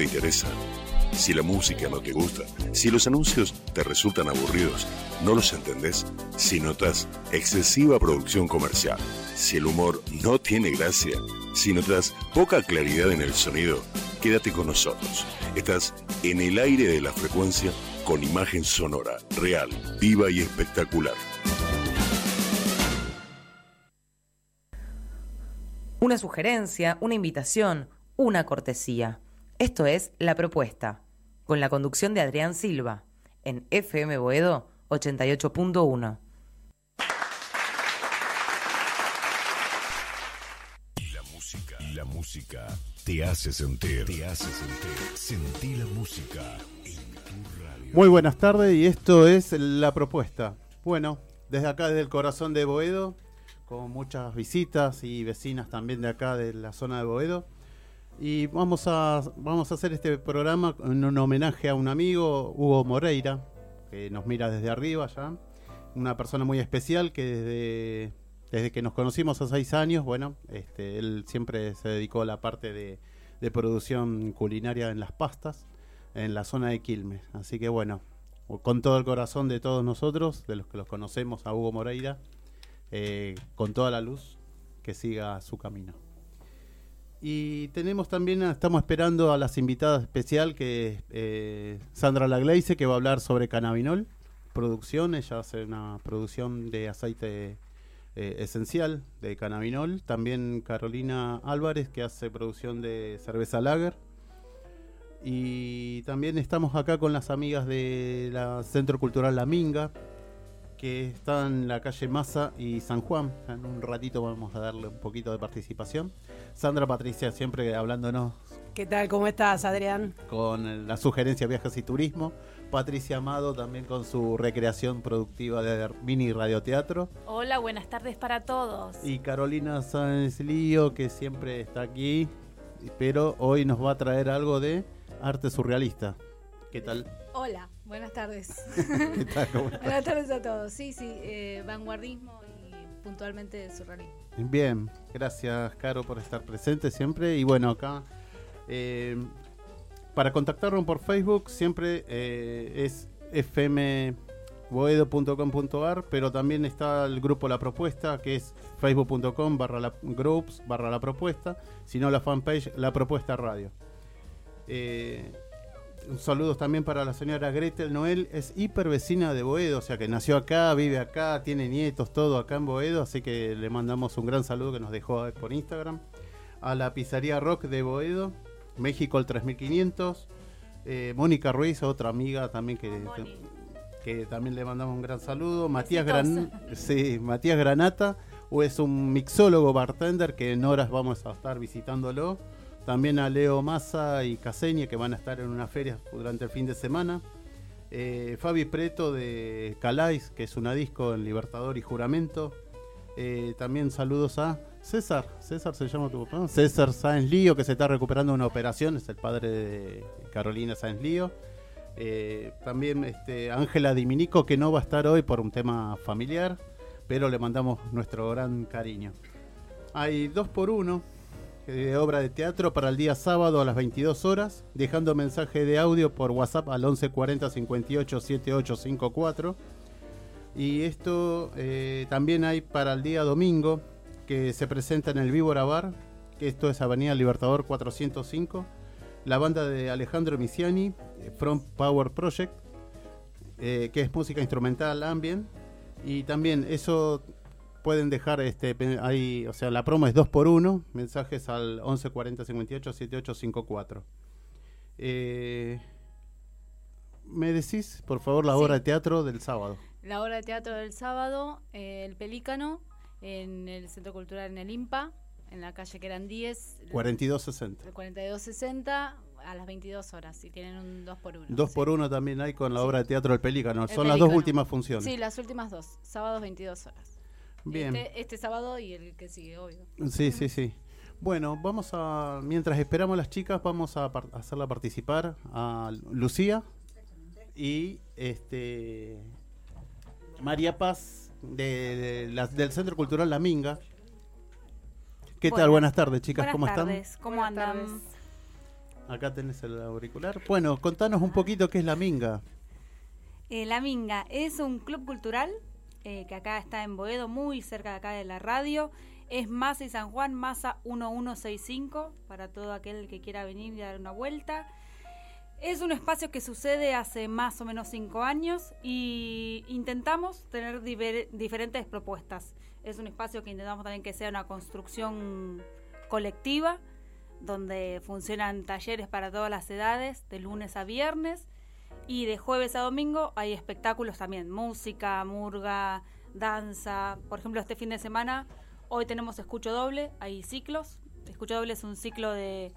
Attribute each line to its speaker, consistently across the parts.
Speaker 1: te interesa, si la música no te gusta, si los anuncios te resultan aburridos, no los entendés, si notas excesiva producción comercial, si el humor no tiene gracia, si notas poca claridad en el sonido, quédate con nosotros. Estás en el aire de la frecuencia con imagen sonora, real, viva y espectacular.
Speaker 2: Una sugerencia, una invitación, una cortesía. Esto es La Propuesta, con la conducción de Adrián Silva, en FM Boedo 88.1.
Speaker 1: La música, la música te hace sentir, te hace sentir, sentí la música en tu radio.
Speaker 3: Muy buenas tardes y esto es La Propuesta. Bueno, desde acá, desde el corazón de Boedo, con muchas visitas y vecinas también de acá de la zona de Boedo. Y vamos a, vamos a hacer este programa en un homenaje a un amigo, Hugo Moreira, que nos mira desde arriba ya. Una persona muy especial que desde, desde que nos conocimos hace seis años, bueno, este, él siempre se dedicó a la parte de, de producción culinaria en las pastas, en la zona de Quilmes. Así que bueno, con todo el corazón de todos nosotros, de los que los conocemos, a Hugo Moreira, eh, con toda la luz, que siga su camino. Y tenemos también, estamos esperando a las invitadas especial, que es eh, Sandra Lagleice, que va a hablar sobre cannabinol, producción, ella hace una producción de aceite eh, esencial de cannabinol. También Carolina Álvarez, que hace producción de cerveza lager. Y también estamos acá con las amigas del Centro Cultural La Minga, que están en la calle Maza y San Juan. En un ratito vamos a darle un poquito de participación. Sandra Patricia siempre hablándonos
Speaker 4: ¿Qué tal? ¿Cómo estás, Adrián?
Speaker 3: con la sugerencia viajes y turismo. Patricia Amado también con su recreación productiva de mini radioteatro.
Speaker 5: Hola, buenas tardes para todos.
Speaker 3: Y Carolina Sáenz Lío, que siempre está aquí, pero hoy nos va a traer algo de arte surrealista. ¿Qué tal?
Speaker 5: Hola, buenas tardes.
Speaker 3: ¿Qué tal? ¿Cómo estás?
Speaker 5: buenas tardes a todos. Sí, sí, eh, vanguardismo y puntualmente surrealismo.
Speaker 3: Bien, gracias Caro por estar presente siempre. Y bueno, acá eh, para contactarnos por Facebook siempre eh, es fmboedo.com.ar, pero también está el grupo La Propuesta, que es facebook.com barra la groups barra la propuesta, si no la fanpage La Propuesta Radio. Eh, saludos también para la señora Gretel Noel, es hiper vecina de Boedo, o sea que nació acá, vive acá, tiene nietos, todo acá en Boedo, así que le mandamos un gran saludo que nos dejó por Instagram. A la pizzería Rock de Boedo, México el 3500. eh, Mónica Ruiz, otra amiga también que, que también le mandamos un gran saludo. Matías, Gran, sí, Matías Granata, o es un mixólogo bartender que en horas vamos a estar visitándolo. También a Leo Massa y Caseña que van a estar en una feria durante el fin de semana. Eh, Fabi Preto de Calais, que es una disco en Libertador y Juramento. Eh, también saludos a César. César se llama tu papá. César Sáenz Lío, que se está recuperando una operación, es el padre de Carolina Sáenz Lío. Eh, también este, Ángela Diminico, que no va a estar hoy por un tema familiar, pero le mandamos nuestro gran cariño. Hay dos por uno de obra de teatro para el día sábado a las 22 horas, dejando mensaje de audio por WhatsApp al 1140 58 7854. Y esto eh, también hay para el día domingo, que se presenta en el Víbora Bar, que esto es Avenida Libertador 405. La banda de Alejandro Misiani, eh, From Power Project, eh, que es música instrumental ambient. Y también eso pueden dejar este ahí, o sea, la promo es 2 por 1 mensajes al 11 40 58 78 54. Eh, ¿Me decís, por favor, la
Speaker 5: Sí.
Speaker 3: obra de teatro del sábado?
Speaker 5: La obra de teatro del sábado, eh, El Pelícano, en el Centro Cultural en el IMPA, en la calle Querandíes,
Speaker 3: 4260.
Speaker 5: el 4260, a las 22 horas, y tienen un 2 por 1
Speaker 3: 2 por 1 también hay con la
Speaker 5: Sí.
Speaker 3: obra de teatro del Pelícano.
Speaker 5: El
Speaker 3: Son las dos
Speaker 5: Pelícano.
Speaker 3: últimas funciones.
Speaker 5: Sí, las últimas dos, sábados 22 horas.
Speaker 3: Bien.
Speaker 5: Este, este sábado y el que sigue, obvio.
Speaker 3: Sí, sí, sí. Bueno, vamos a, mientras esperamos a las chicas, vamos a par- hacerla participar a Lucía y este María Paz de, de la- del Centro Cultural La Minga. ¿Qué tal?
Speaker 6: Buenas-
Speaker 3: Buenas tardes, chicas,
Speaker 6: Buenas
Speaker 3: ¿cómo
Speaker 6: tardes,
Speaker 3: están?
Speaker 6: ¿cómo
Speaker 5: Buenas
Speaker 6: andan?
Speaker 5: tardes.
Speaker 3: Acá tenés el auricular. Bueno, contanos un poquito qué es la Minga.
Speaker 5: Eh, la Minga es un club cultural eh, que acá está en Boedo, muy cerca de acá de la radio. Es Masa y San Juan, Masa 1165, para todo aquel que quiera venir y dar una vuelta. Es un espacio que sucede hace más o menos cinco años y intentamos tener diferentes propuestas. Es un espacio que intentamos también que sea una construcción colectiva, donde funcionan talleres para todas las edades, de lunes a viernes, y de jueves a domingo hay espectáculos también, música, murga, danza. Por ejemplo, este fin de semana, hoy tenemos Escucho Doble, hay ciclos. Escucho Doble es un ciclo de,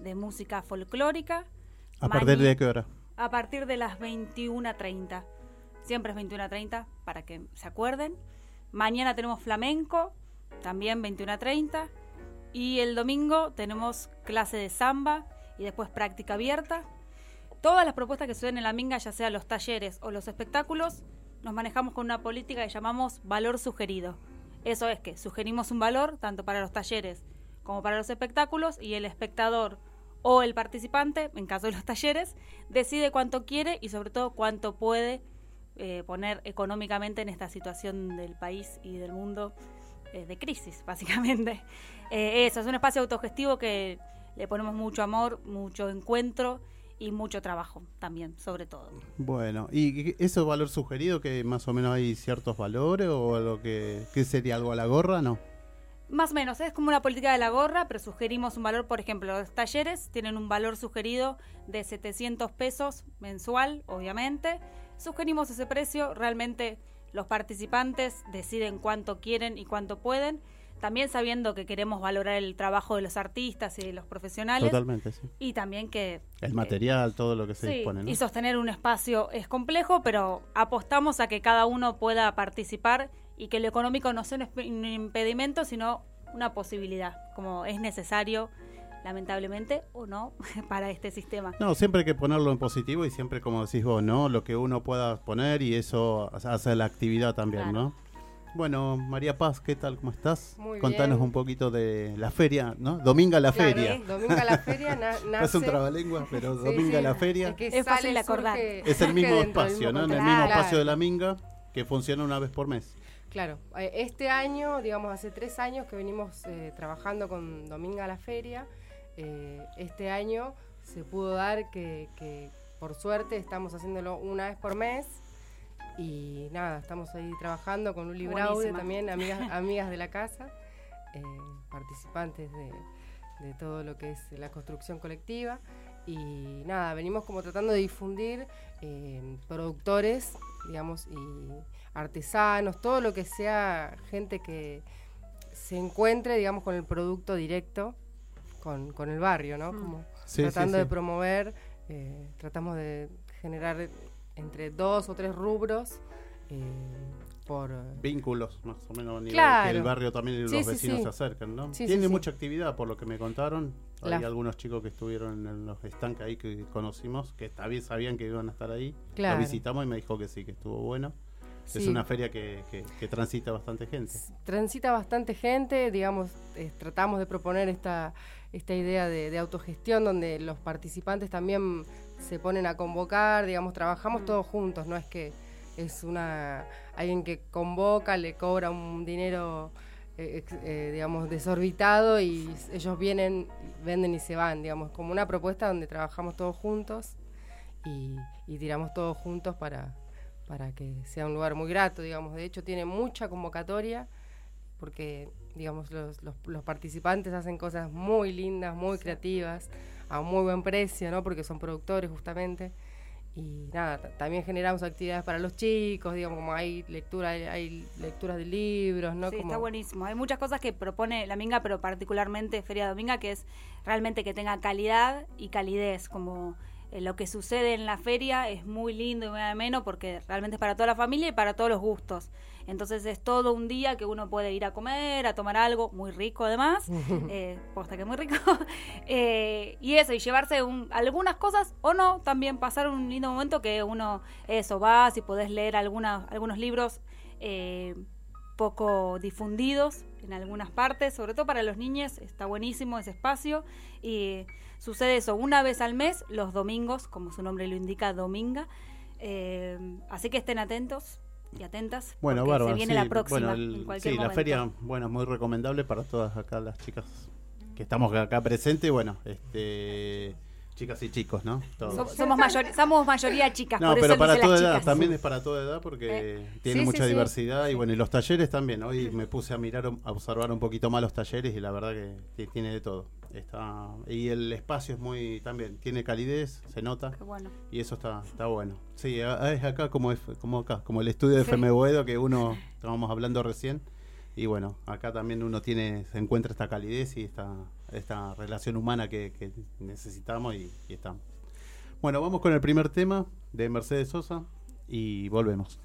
Speaker 5: de música folclórica
Speaker 3: ¿A partir de qué hora?
Speaker 5: A partir de las 21.30. Siempre es 21.30 para que se acuerden. Mañana tenemos flamenco, también 21.30. Y el domingo tenemos clase de samba y después práctica abierta. Todas las propuestas que suceden en la Minga, ya sea los talleres o los espectáculos, nos manejamos con una política que llamamos valor sugerido. Eso es que sugerimos un valor tanto para los talleres como para los espectáculos y el espectador o el participante, en caso de los talleres, decide cuánto quiere y sobre todo cuánto puede eh, poner económicamente en esta situación del país y del mundo eh, de crisis, básicamente. Eh, eso, es un espacio autogestivo que le ponemos mucho amor, mucho encuentro y mucho trabajo también, sobre todo.
Speaker 3: Bueno, ¿y eso valor sugerido que más o menos hay ciertos valores o lo que, que sería algo a la gorra, no?
Speaker 5: Más o menos, es como una política de la gorra, pero sugerimos un valor, por ejemplo, los talleres tienen un valor sugerido de 700 pesos mensual, obviamente. Sugerimos ese precio, realmente los participantes deciden cuánto quieren y cuánto pueden, también sabiendo que queremos valorar el trabajo de los artistas y de los profesionales.
Speaker 3: Totalmente, sí.
Speaker 5: Y también que...
Speaker 3: El material, todo lo que se dispone. ¿no?
Speaker 5: Y sostener un espacio es complejo, pero apostamos a que cada uno pueda participar y que lo económico no sea un impedimento, sino una posibilidad, como es necesario lamentablemente o no para este sistema.
Speaker 3: No, siempre hay que ponerlo en positivo y siempre como decís vos, ¿no? Lo que uno pueda poner y eso hace la actividad también, ¿no? Bueno, María Paz, ¿qué tal? ¿Cómo estás?
Speaker 6: Muy
Speaker 3: Contanos un poquito de la feria, ¿no? Dominga la feria.
Speaker 6: Dominga la feria nace...
Speaker 3: Es un trabalengua, pero Dominga la feria.
Speaker 5: Es, fácil acordar.
Speaker 3: es el mismo espacio, ¿no? En el mismo espacio de la Minga que funciona una vez por mes.
Speaker 6: Claro, eh, este año, digamos, hace tres años que venimos eh, trabajando con Dominga la Feria. Eh, este año se pudo dar que, por suerte, estamos haciéndolo una vez por mes. Y nada, estamos ahí trabajando con un libro audio también, amigas, amigas de la casa, participantes de, de todo lo que es la construcción colectiva. Y nada, venimos como tratando de difundir productores, digamos, y artesanos, todo lo que sea gente que se encuentre, digamos, con el producto directo con, con el barrio, ¿no? Mm. Como tratando de promover, eh, tratamos de generar entre dos o tres rubros. Eh, por
Speaker 3: vínculos más o menos que el barrio también y los vecinos se acercan ¿no? tiene mucha actividad por lo que me contaron hay algunos chicos que estuvieron en los estanques ahí que conocimos que también sabían que iban a estar ahí claro. visitamos y me dijo que sí que estuvo bueno es una feria que, transita bastante gente.
Speaker 6: Transita bastante gente, digamos, tratamos de proponer esta, esta idea de, autogestión donde los participantes también se ponen a convocar, digamos, trabajamos todos juntos, no es que es una alguien que convoca, le cobra un dinero, eh, eh, digamos, desorbitado y ellos vienen, venden y se van, digamos, como una propuesta donde trabajamos todos juntos y, y tiramos todos juntos para, para que sea un lugar muy grato, digamos. De hecho, tiene mucha convocatoria porque, digamos, los, los, participantes hacen cosas muy lindas, muy creativas, a muy buen precio, ¿no? Porque son productores justamente. Y nada, también generamos actividades para los chicos, digamos, como hay lectura, hay lecturas de libros, ¿no?
Speaker 5: Sí, está buenísimo. Hay muchas cosas que propone la Minga, pero particularmente Feria Dominga, que es realmente que tenga calidad y calidez, como eh, lo que sucede en la feria es muy lindo y muy ameno porque realmente es para toda la familia y para todos los gustos. Entonces es todo un día que uno puede ir a comer, a tomar algo, muy rico además, eh, posta que muy rico, eh, y eso, y llevarse algunas cosas o no, también pasar un lindo momento que uno, eso, va, si podés leer alguna, algunos libros eh, poco difundidos en algunas partes, sobre todo para los niños, está buenísimo ese espacio y Sucede eso una vez al mes, los domingos, como su nombre lo indica, dominga. Eh, así que estén atentos y atentas.
Speaker 7: Bueno, bárbaro.
Speaker 5: Se viene
Speaker 7: sí,
Speaker 5: la próxima.
Speaker 7: bueno, el-
Speaker 5: en cualquier
Speaker 7: sí, la feria, bueno, muy recomendable para todas acá las chicas que estamos acá presentes. Bueno, este, chicas y chicos, ¿no? Todos.
Speaker 5: Somos, mayor- somos mayoría chicas.
Speaker 7: No,
Speaker 5: por
Speaker 7: pero
Speaker 5: eso
Speaker 7: para toda edad,
Speaker 5: chicas.
Speaker 7: también es para toda edad porque tiene
Speaker 3: Sí,
Speaker 7: mucha
Speaker 3: sí, sí.
Speaker 7: diversidad y bueno, y los talleres también. Hoy me puse a mirar, a observar un poquito más los talleres y la verdad que, que tiene de todo. Está y el espacio es muy también tiene calidez, se nota
Speaker 5: Qué bueno.
Speaker 7: y eso está está bueno. Sí, es acá como es como acá, como el estudio de FM Boedo que uno estábamos hablando recién y bueno, acá también uno tiene se encuentra esta calidez y esta esta relación humana que, que necesitamos y, y estamos. Bueno, vamos con el primer tema de Mercedes Sosa y volvemos.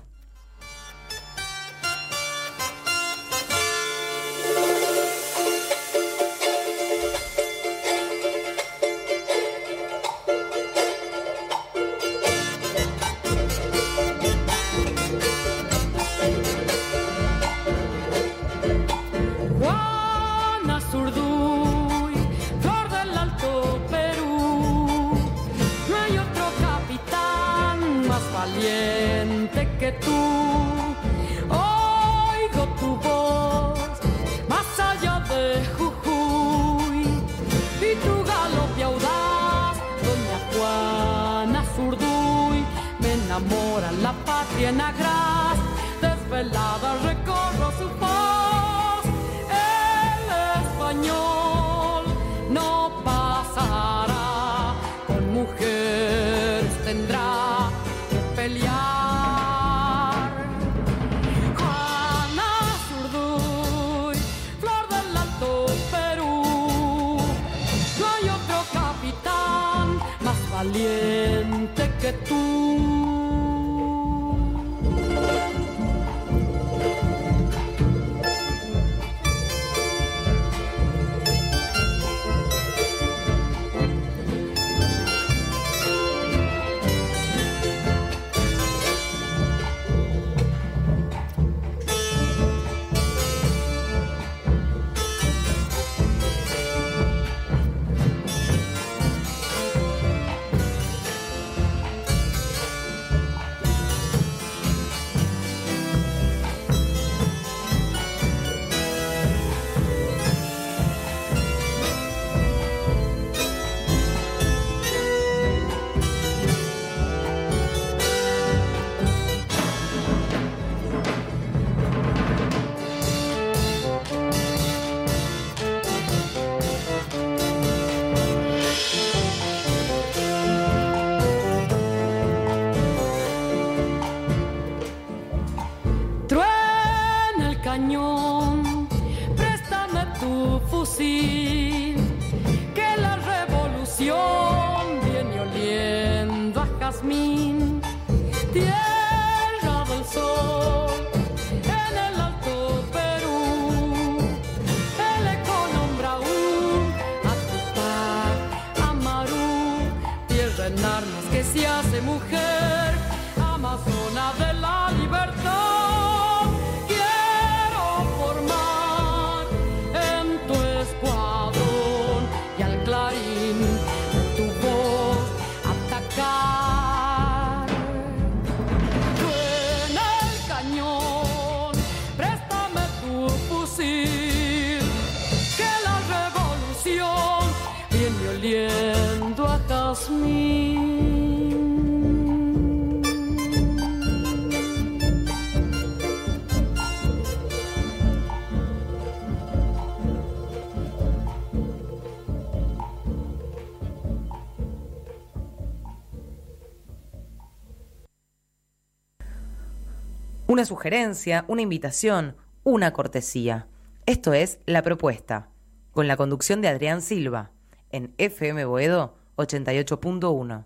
Speaker 2: Sugerencia, una invitación, una cortesía. Esto es La Propuesta, con la conducción de Adrián Silva, en FM Boedo 88.1.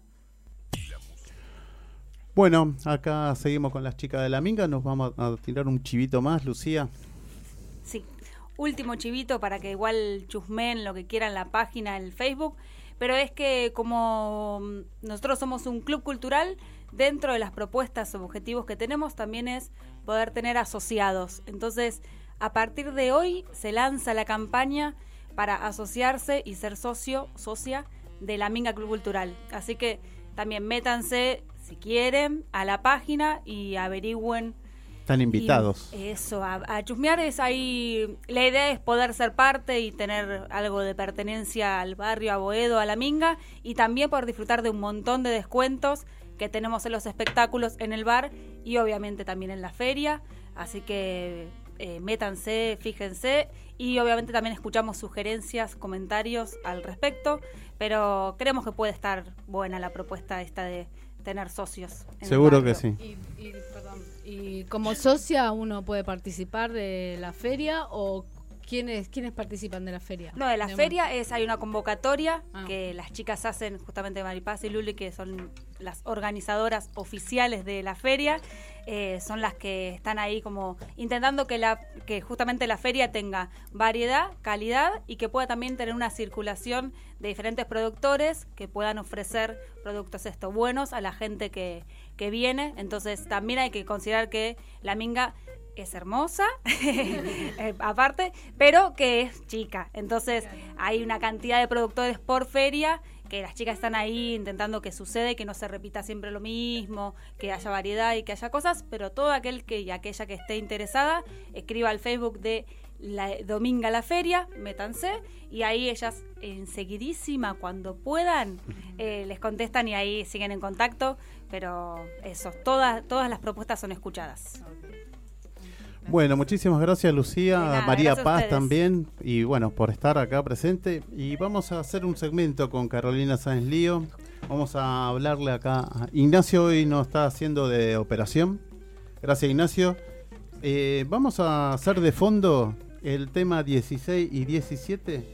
Speaker 7: Bueno, acá seguimos con las chicas de la minga, nos vamos a tirar un chivito más, Lucía.
Speaker 5: Sí. Último chivito para que igual chusmen lo que quieran la página, el Facebook. Pero es que como nosotros somos un club cultural, dentro de las propuestas o objetivos que tenemos también es poder tener asociados. Entonces, a partir de hoy se lanza la campaña para asociarse y ser socio, socia de la Minga Club Cultural. Así que también métanse, si quieren, a la página y averigüen
Speaker 3: Están invitados.
Speaker 5: y eso, a, a chusmear es ahí. La idea es poder ser parte y tener algo de pertenencia al barrio, a Boedo, a la Minga, y también poder disfrutar de un montón de descuentos que tenemos en los espectáculos en el bar y obviamente también en la feria. Así que eh, métanse, fíjense y obviamente también escuchamos sugerencias, comentarios al respecto, pero creemos que puede estar buena la propuesta esta de tener socios. en el
Speaker 3: Seguro que sí.
Speaker 8: Y, y, perdón, y como socia uno puede participar de la feria o quiénes quiénes participan de la feria.
Speaker 5: No, de la feria es hay una convocatoria
Speaker 8: Ah.
Speaker 5: que las chicas hacen justamente Maripaz y Luli, que son las organizadoras oficiales de la feria, eh, son las que están ahí como intentando que la que justamente la feria tenga variedad, calidad y que pueda también tener una circulación de diferentes productores que puedan ofrecer productos esto buenos a la gente que, que viene. Entonces también hay que considerar que la minga es hermosa, eh, aparte, pero que es chica. Entonces hay una cantidad de productores por feria que las chicas están ahí intentando que suceda y que no se repita siempre lo mismo, que haya variedad y que haya cosas, pero todo aquel que y aquella que esté interesada, escriba al Facebook de la Dominga la Feria, métanse, y ahí ellas enseguidísima, cuando puedan, eh, les contestan y ahí siguen en contacto, pero eso, todas, todas las propuestas son escuchadas.
Speaker 3: Bueno, muchísimas gracias Lucía,
Speaker 5: nada,
Speaker 3: María
Speaker 5: gracias
Speaker 3: Paz también y bueno, por estar acá presente y vamos a hacer un segmento con Carolina Sáenz Lío. Vamos a hablarle acá. a- Ignacio hoy nos está haciendo de operación. Gracias Ignacio. Eh, vamos a hacer de fondo el tema 16 y 17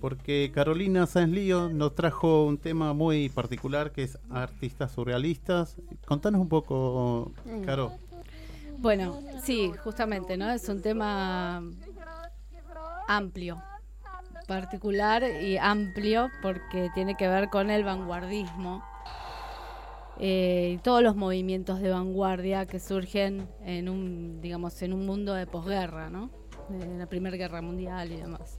Speaker 3: porque Carolina Sáenz Lío nos trajo un tema muy particular que es artistas surrealistas. Contanos un poco, Caro.
Speaker 8: Bueno, sí, justamente, ¿no? Es un tema amplio, particular y amplio porque tiene que ver con el vanguardismo eh, y todos los movimientos de vanguardia que surgen en un, digamos, en un mundo de posguerra, ¿no? De la Primera Guerra Mundial y demás.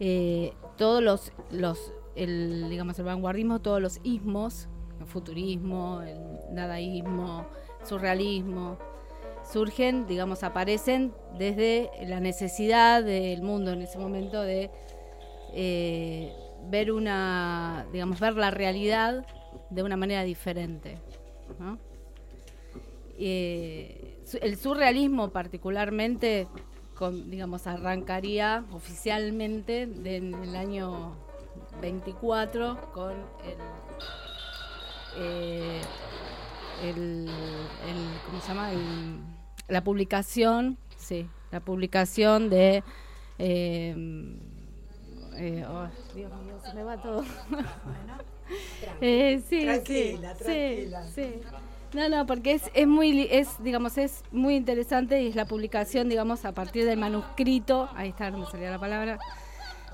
Speaker 8: Eh, todos los, los el, digamos, el vanguardismo, todos los ismos, el futurismo, el dadaísmo, surrealismo, surgen, digamos, aparecen desde la necesidad del mundo en ese momento de eh, ver una, digamos, ver la realidad de una manera diferente. Eh, el surrealismo particularmente, con, digamos, arrancaría oficialmente en el año 24 con el, eh, el- ¿cómo se llama? El- la publicación, sí, la publicación de eh, eh, oh, Dios mío, se me va todo. Eh, sí,
Speaker 4: Tranquila,
Speaker 8: sí,
Speaker 4: tranquila.
Speaker 8: sí, sí. No, no, porque es, es muy, es, digamos, es muy interesante y es la publicación, digamos, a partir del manuscrito, ahí está, no me salía la palabra,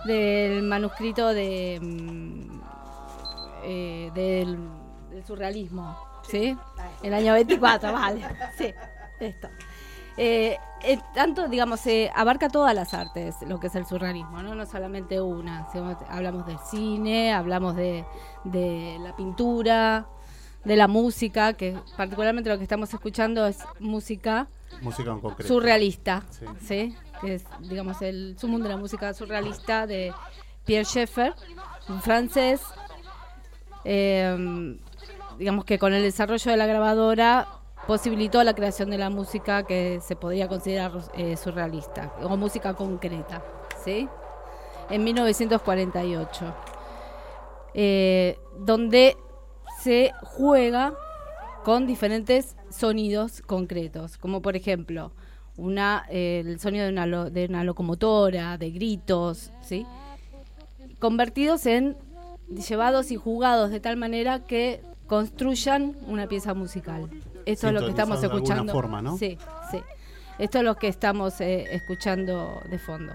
Speaker 8: del manuscrito de, mm, eh, del, del surrealismo, ¿sí? El año 24, vale, sí, esto. Eh, eh, tanto, digamos, eh, abarca todas las artes, lo que es el surrealismo, no, no solamente una. Si hablamos del cine, hablamos de, de la pintura, de la música, que particularmente lo que estamos escuchando es música
Speaker 3: Música en concreto.
Speaker 8: surrealista,
Speaker 3: Sí.
Speaker 8: sí. que es, digamos, el sumum de la música surrealista de Pierre Schaeffer, un francés, eh, digamos que con el desarrollo de la grabadora posibilitó la creación de la música que se podría considerar eh, surrealista o música concreta, ¿sí? En 1948, eh, donde se juega con diferentes sonidos concretos, como por ejemplo una, el sonido de una, lo- de una locomotora, de gritos, ¿sí? convertidos en llevados y jugados de tal manera que construyan una pieza musical. Esto es lo que estamos
Speaker 3: Sintonizado de
Speaker 8: escuchando.
Speaker 3: forma, ¿no?
Speaker 8: Sí, sí. Esto es lo que estamos eh, escuchando de fondo.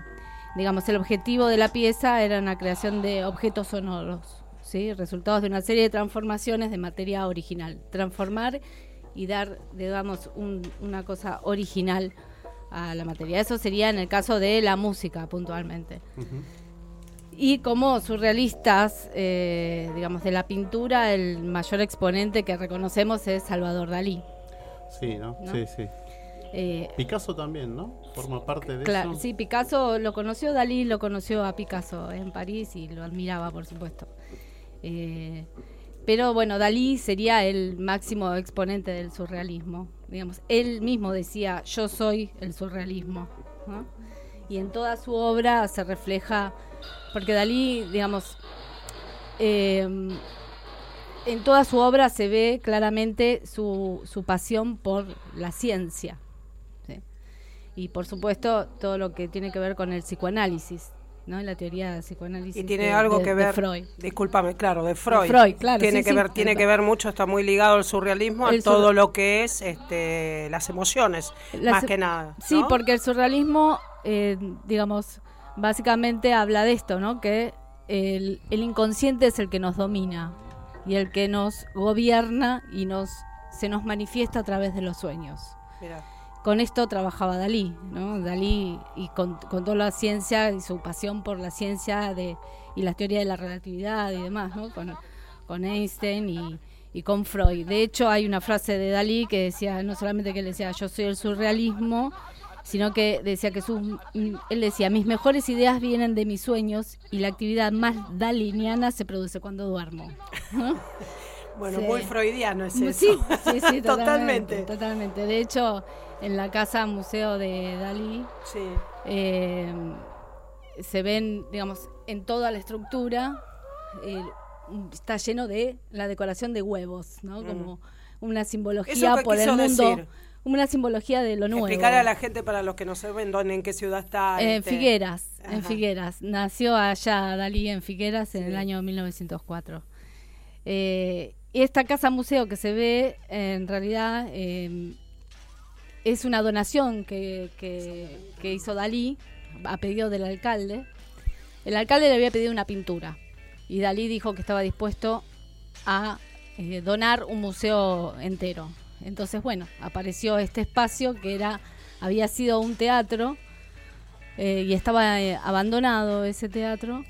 Speaker 8: Digamos, el objetivo de la pieza era una creación de objetos sonoros, ¿sí? resultados de una serie de transformaciones de materia original. Transformar y dar, digamos, un- una cosa original a la materia. Eso sería en el caso de la música, puntualmente. Y como surrealistas, eh, digamos, de la pintura, el mayor exponente que reconocemos es Salvador Dalí.
Speaker 3: Sí, ¿no?
Speaker 8: ¿No?
Speaker 3: Sí, sí.
Speaker 8: Eh,
Speaker 3: Picasso también, ¿no? Forma parte de
Speaker 8: Claro,
Speaker 3: eso.
Speaker 8: sí, Picasso lo conoció, Dalí lo conoció a Picasso en París y lo admiraba, por supuesto. Eh, pero bueno, Dalí sería el máximo exponente del surrealismo. Digamos, él mismo decía, yo soy el surrealismo. ¿no? Y en toda su obra se refleja, porque Dalí, digamos, eh, en toda su obra se ve claramente su, su pasión por la ciencia. ¿sí? Y por supuesto, todo lo que tiene que ver con el psicoanálisis, ¿no? La teoría de psicoanálisis.
Speaker 4: Y tiene
Speaker 8: de-
Speaker 4: algo
Speaker 8: de-
Speaker 4: que
Speaker 8: de
Speaker 4: ver,
Speaker 8: Freud.
Speaker 4: discúlpame, claro, de Freud.
Speaker 8: Freud, claro,
Speaker 4: Tiene
Speaker 8: sí,
Speaker 4: que
Speaker 8: sí,
Speaker 4: ver, tiene
Speaker 8: el-
Speaker 4: que ver mucho, está muy ligado al surrealismo,
Speaker 8: El
Speaker 4: a todo
Speaker 8: sur-
Speaker 4: lo que es este, las emociones,
Speaker 8: La
Speaker 4: más que nada.
Speaker 8: Sí, porque el surrealismo, eh, digamos, básicamente habla de esto, ¿no? Que el, el inconsciente es el que nos domina y el que nos gobierna y nos se nos manifiesta a través de los sueños.
Speaker 4: Mirá.
Speaker 8: Con esto trabajaba Dalí, ¿no? Dalí y con, con toda la ciencia y su pasión por la ciencia de, y la teoría de la relatividad y demás, ¿no? Con, con Einstein y, y con Freud. De hecho, hay una frase de Dalí que decía, no solamente que él decía, yo soy el surrealismo, sino que decía que sus, mm, él decía, mis mejores ideas vienen de mis sueños y la actividad más daliniana se produce cuando duermo. ¿no?
Speaker 4: Bueno,
Speaker 8: Sí.
Speaker 4: muy freudiano es
Speaker 8: Sí,
Speaker 4: eso.
Speaker 8: sí, sí, totalmente,
Speaker 4: Totalmente.
Speaker 8: totalmente. De hecho, en la casa museo de Dalí
Speaker 4: Sí.
Speaker 8: eh, se ven, digamos, en toda la estructura eh, está lleno de la decoración de huevos, ¿no? Como una simbología
Speaker 4: Mm. ¿Eso qué
Speaker 8: por el mundo,
Speaker 4: decir?
Speaker 8: Una simbología de lo nuevo.
Speaker 4: Explicar a la gente para los que no saben dónde, en qué ciudad está.
Speaker 8: En
Speaker 4: este,
Speaker 8: Figueras, en. Figueras. Nació allá Dalí en Figueras en
Speaker 4: Sí.
Speaker 8: el año 1904. Eh, y esta casa museo que se ve, en realidad, eh, es una donación que, que- que hizo Dalí a pedido del alcalde. El alcalde le había pedido una pintura y Dalí dijo que estaba dispuesto a eh, donar un museo entero. Entonces, bueno, apareció este espacio que era había sido un teatro eh, y estaba eh, abandonado ese teatro.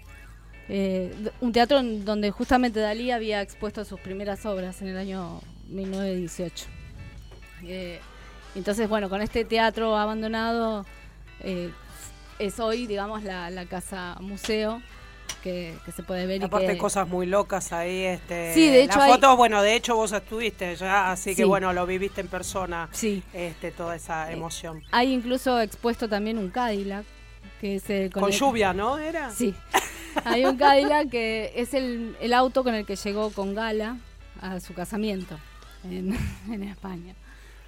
Speaker 8: Eh, un teatro donde justamente Dalí había expuesto sus primeras obras en el año 1918. Eh, entonces, bueno, con este teatro abandonado es hoy, digamos, la casa museo que, que se puede ver. y
Speaker 4: Aparte
Speaker 8: que-
Speaker 4: cosas muy locas ahí, este.
Speaker 8: Sí, de hecho
Speaker 4: Las
Speaker 8: hay-
Speaker 4: fotos, bueno, de hecho vos estuviste ya, así que bueno, lo viviste en persona,
Speaker 8: Sí.
Speaker 4: este, toda esa emoción.
Speaker 8: Hay incluso expuesto también un Cadillac, que es el
Speaker 4: Con
Speaker 8: el-
Speaker 4: lluvia, ¿no? Era.
Speaker 8: Sí. Hay un Cadillac que es el, el auto con el que llegó con Gala a su casamiento en, en España.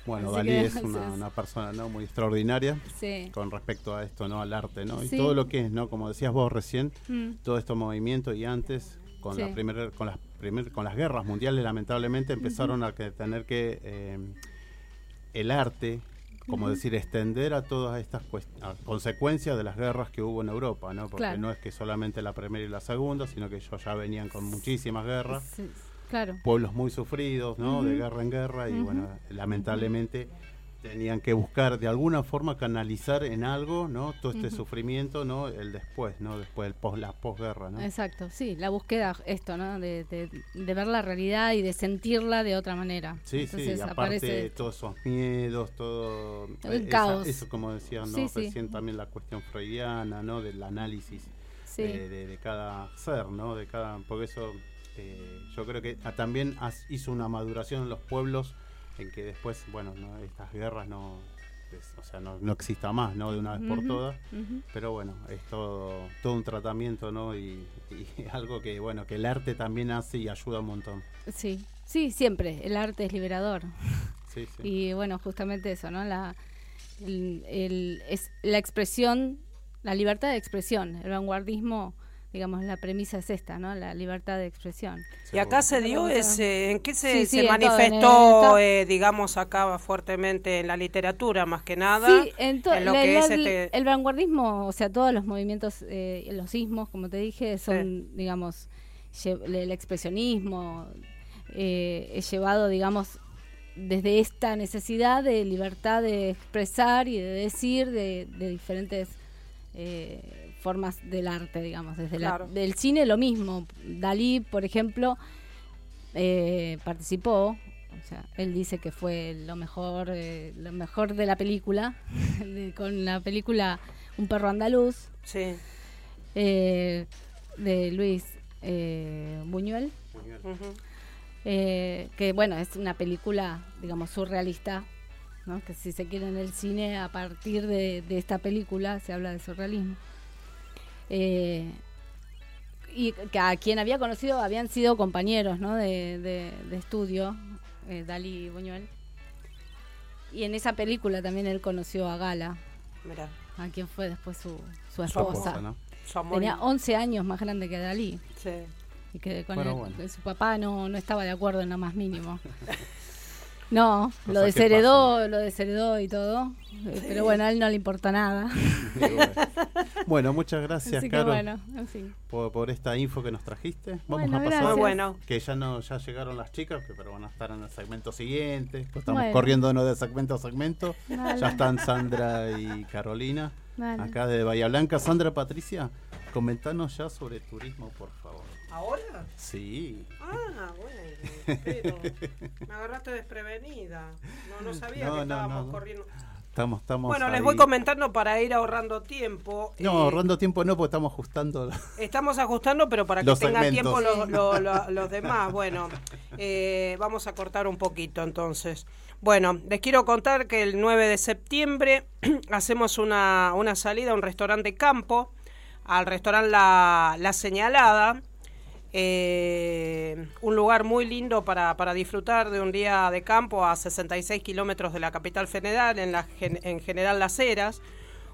Speaker 3: Bueno,
Speaker 8: Así
Speaker 3: Dalí
Speaker 8: que,
Speaker 3: es una, una persona ¿no? muy extraordinaria
Speaker 8: Sí.
Speaker 3: con respecto a esto, ¿no? Al arte, ¿no? Y todo lo que es, ¿no? Como decías vos recién,
Speaker 8: Mm.
Speaker 3: todo estos movimientos y antes con
Speaker 8: Sí.
Speaker 3: la primer, con las primer, con las guerras mundiales lamentablemente empezaron a que tener que eh, el arte como decir extender a todas estas a consecuencias de las guerras que hubo en Europa no porque
Speaker 8: Claro.
Speaker 3: no es que solamente la primera y la segunda sino que ellos ya venían con muchísimas guerras
Speaker 8: Sí, claro.
Speaker 3: pueblos muy sufridos, ¿no? De guerra en guerra y bueno, lamentablemente tenían que buscar de alguna forma canalizar en algo, ¿no? Todo este sufrimiento, ¿no? El después, ¿no? Después del pos, la posguerra, ¿no?
Speaker 8: Exacto, sí, la búsqueda, esto, ¿no? De, de- de ver la realidad y de sentirla de otra manera.
Speaker 3: Sí,
Speaker 8: Entonces
Speaker 3: sí, y aparte
Speaker 8: aparece
Speaker 3: todos esos miedos, todo
Speaker 8: El
Speaker 3: esa-
Speaker 8: caos.
Speaker 3: eso como decía, ¿no?
Speaker 8: Sí, sí.
Speaker 3: Recién también la cuestión freudiana, ¿no? Del análisis
Speaker 8: Sí.
Speaker 3: de- de cada ser, ¿no? De cada, porque eso eh, yo creo que ah, también hizo una maduración en los pueblos en que después, bueno, ¿no? estas guerras no, o sea, no, no exista más, ¿no? De una vez por todas. Pero bueno, es todo, todo un tratamiento, ¿no? Y, y algo que, bueno, que el arte también hace y ayuda un montón.
Speaker 8: Sí, sí, siempre, el arte es liberador.
Speaker 3: Sí, sí.
Speaker 8: Y bueno, justamente eso, ¿no? La, el- el- es la expresión, la libertad de expresión, el vanguardismo, digamos, la premisa es esta, ¿no? La libertad de expresión.
Speaker 4: Y acá se dio ese, ¿en qué se,
Speaker 8: Sí,
Speaker 4: se
Speaker 8: sí, en todo, en
Speaker 4: manifestó, eh, digamos, acá fuertemente en la literatura más que nada?
Speaker 8: Sí, en to-
Speaker 4: en lo
Speaker 8: la-
Speaker 4: que
Speaker 8: la-
Speaker 4: es este...
Speaker 8: el vanguardismo, o sea, todos los movimientos, eh, los sismos, como te dije, son, digamos, el expresionismo, eh, es llevado, digamos, desde esta necesidad de libertad de expresar y de decir de, de diferentes eh, formas del arte, digamos. Desde la-
Speaker 4: Claro.
Speaker 8: del cine lo mismo. Dalí, por ejemplo, eh, participó. O sea, él dice que fue lo mejor, eh, lo mejor de la película, de- con la película Un perro andaluz,
Speaker 4: Sí.
Speaker 8: eh, de Luis eh, Buñuel. Eh, que bueno, es una película, digamos, surrealista, ¿no? que si se quiere en el cine, a partir de, de esta película se habla de surrealismo. Eh, y que a quien había conocido habían sido compañeros ¿no? de, de- de estudio, eh, Dalí y Buñuel. Y en esa película también él conoció a Gala,
Speaker 4: Mirá,
Speaker 8: a quien fue después su, su
Speaker 4: Su
Speaker 8: esposa.
Speaker 3: ¿no?
Speaker 4: su amor.
Speaker 8: Tenía 11 años más grande que Dalí.
Speaker 4: Sí.
Speaker 8: Y que con el-
Speaker 3: bueno.
Speaker 8: su papá no, no estaba de acuerdo en lo más mínimo. No, lo desheredó, lo desheredó y todo. eh, Pero bueno, a él no le importa nada.
Speaker 3: Bueno. Bueno, muchas gracias, Caro,
Speaker 8: bueno, en fin.
Speaker 3: por, por esta info que nos trajiste. Vamos
Speaker 8: Bueno,
Speaker 3: a pasar.
Speaker 4: Muy bueno.
Speaker 3: Que ya no ya llegaron las chicas, que- pero van a estar en el segmento siguiente. Pues estamos
Speaker 8: Bueno.
Speaker 3: corriéndonos de segmento a segmento. Ya están Sandra y Carolina, acá de Bahía Blanca. Sandra, Patricia, comentanos ya sobre turismo, por favor.
Speaker 4: ¿Ahora?
Speaker 3: Sí.
Speaker 4: Ah, bueno, pero me agarraste desprevenida. No, no sabía
Speaker 3: No,
Speaker 4: que
Speaker 3: no,
Speaker 4: estábamos
Speaker 3: no.
Speaker 4: corriendo.
Speaker 3: Estamos, estamos
Speaker 4: Bueno, les voy comentando para ir ahorrando tiempo.
Speaker 3: No,
Speaker 4: Eh,
Speaker 3: ahorrando tiempo no, porque estamos ajustando.
Speaker 4: Estamos ajustando, pero para que tengan
Speaker 3: segmentos.
Speaker 4: tiempo los, lo- lo- los demás. Bueno, eh, vamos a cortar un poquito entonces. Bueno, les quiero contar que el 9 de septiembre hacemos una, una salida a un restaurante campo, al restaurante La, La Señalada. Eh, un lugar muy lindo para, para disfrutar de un día de campo a 66 kilómetros de la capital federal, en, en General Las Heras.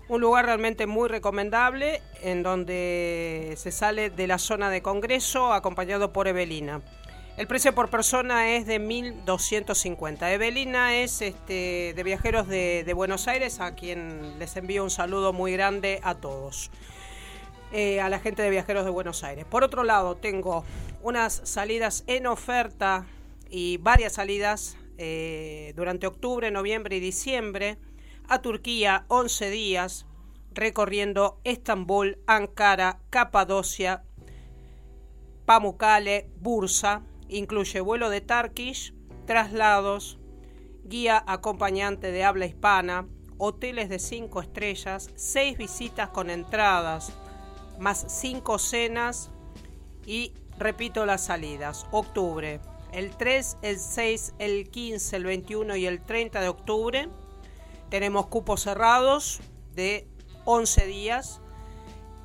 Speaker 4: Un lugar realmente muy recomendable en donde se sale de la zona de Congreso acompañado por Evelina. El precio por persona es de 1.250. Evelina es este, de viajeros de, de Buenos Aires, a quien les envío un saludo muy grande a todos. Eh, a la gente de viajeros de Buenos Aires. Por otro lado, tengo unas salidas en oferta y varias salidas eh, durante octubre, noviembre y diciembre a Turquía 11 días recorriendo Estambul, Ankara, Capadocia, Pamukkale, Bursa. Incluye vuelo de Turkish, traslados, guía acompañante de habla hispana, hoteles de 5 estrellas, 6 visitas con entradas, más 5 cenas y repito las salidas. Octubre, el 3, el 6, el 15, el 21 y el 30 de octubre. Tenemos cupos cerrados de 11 días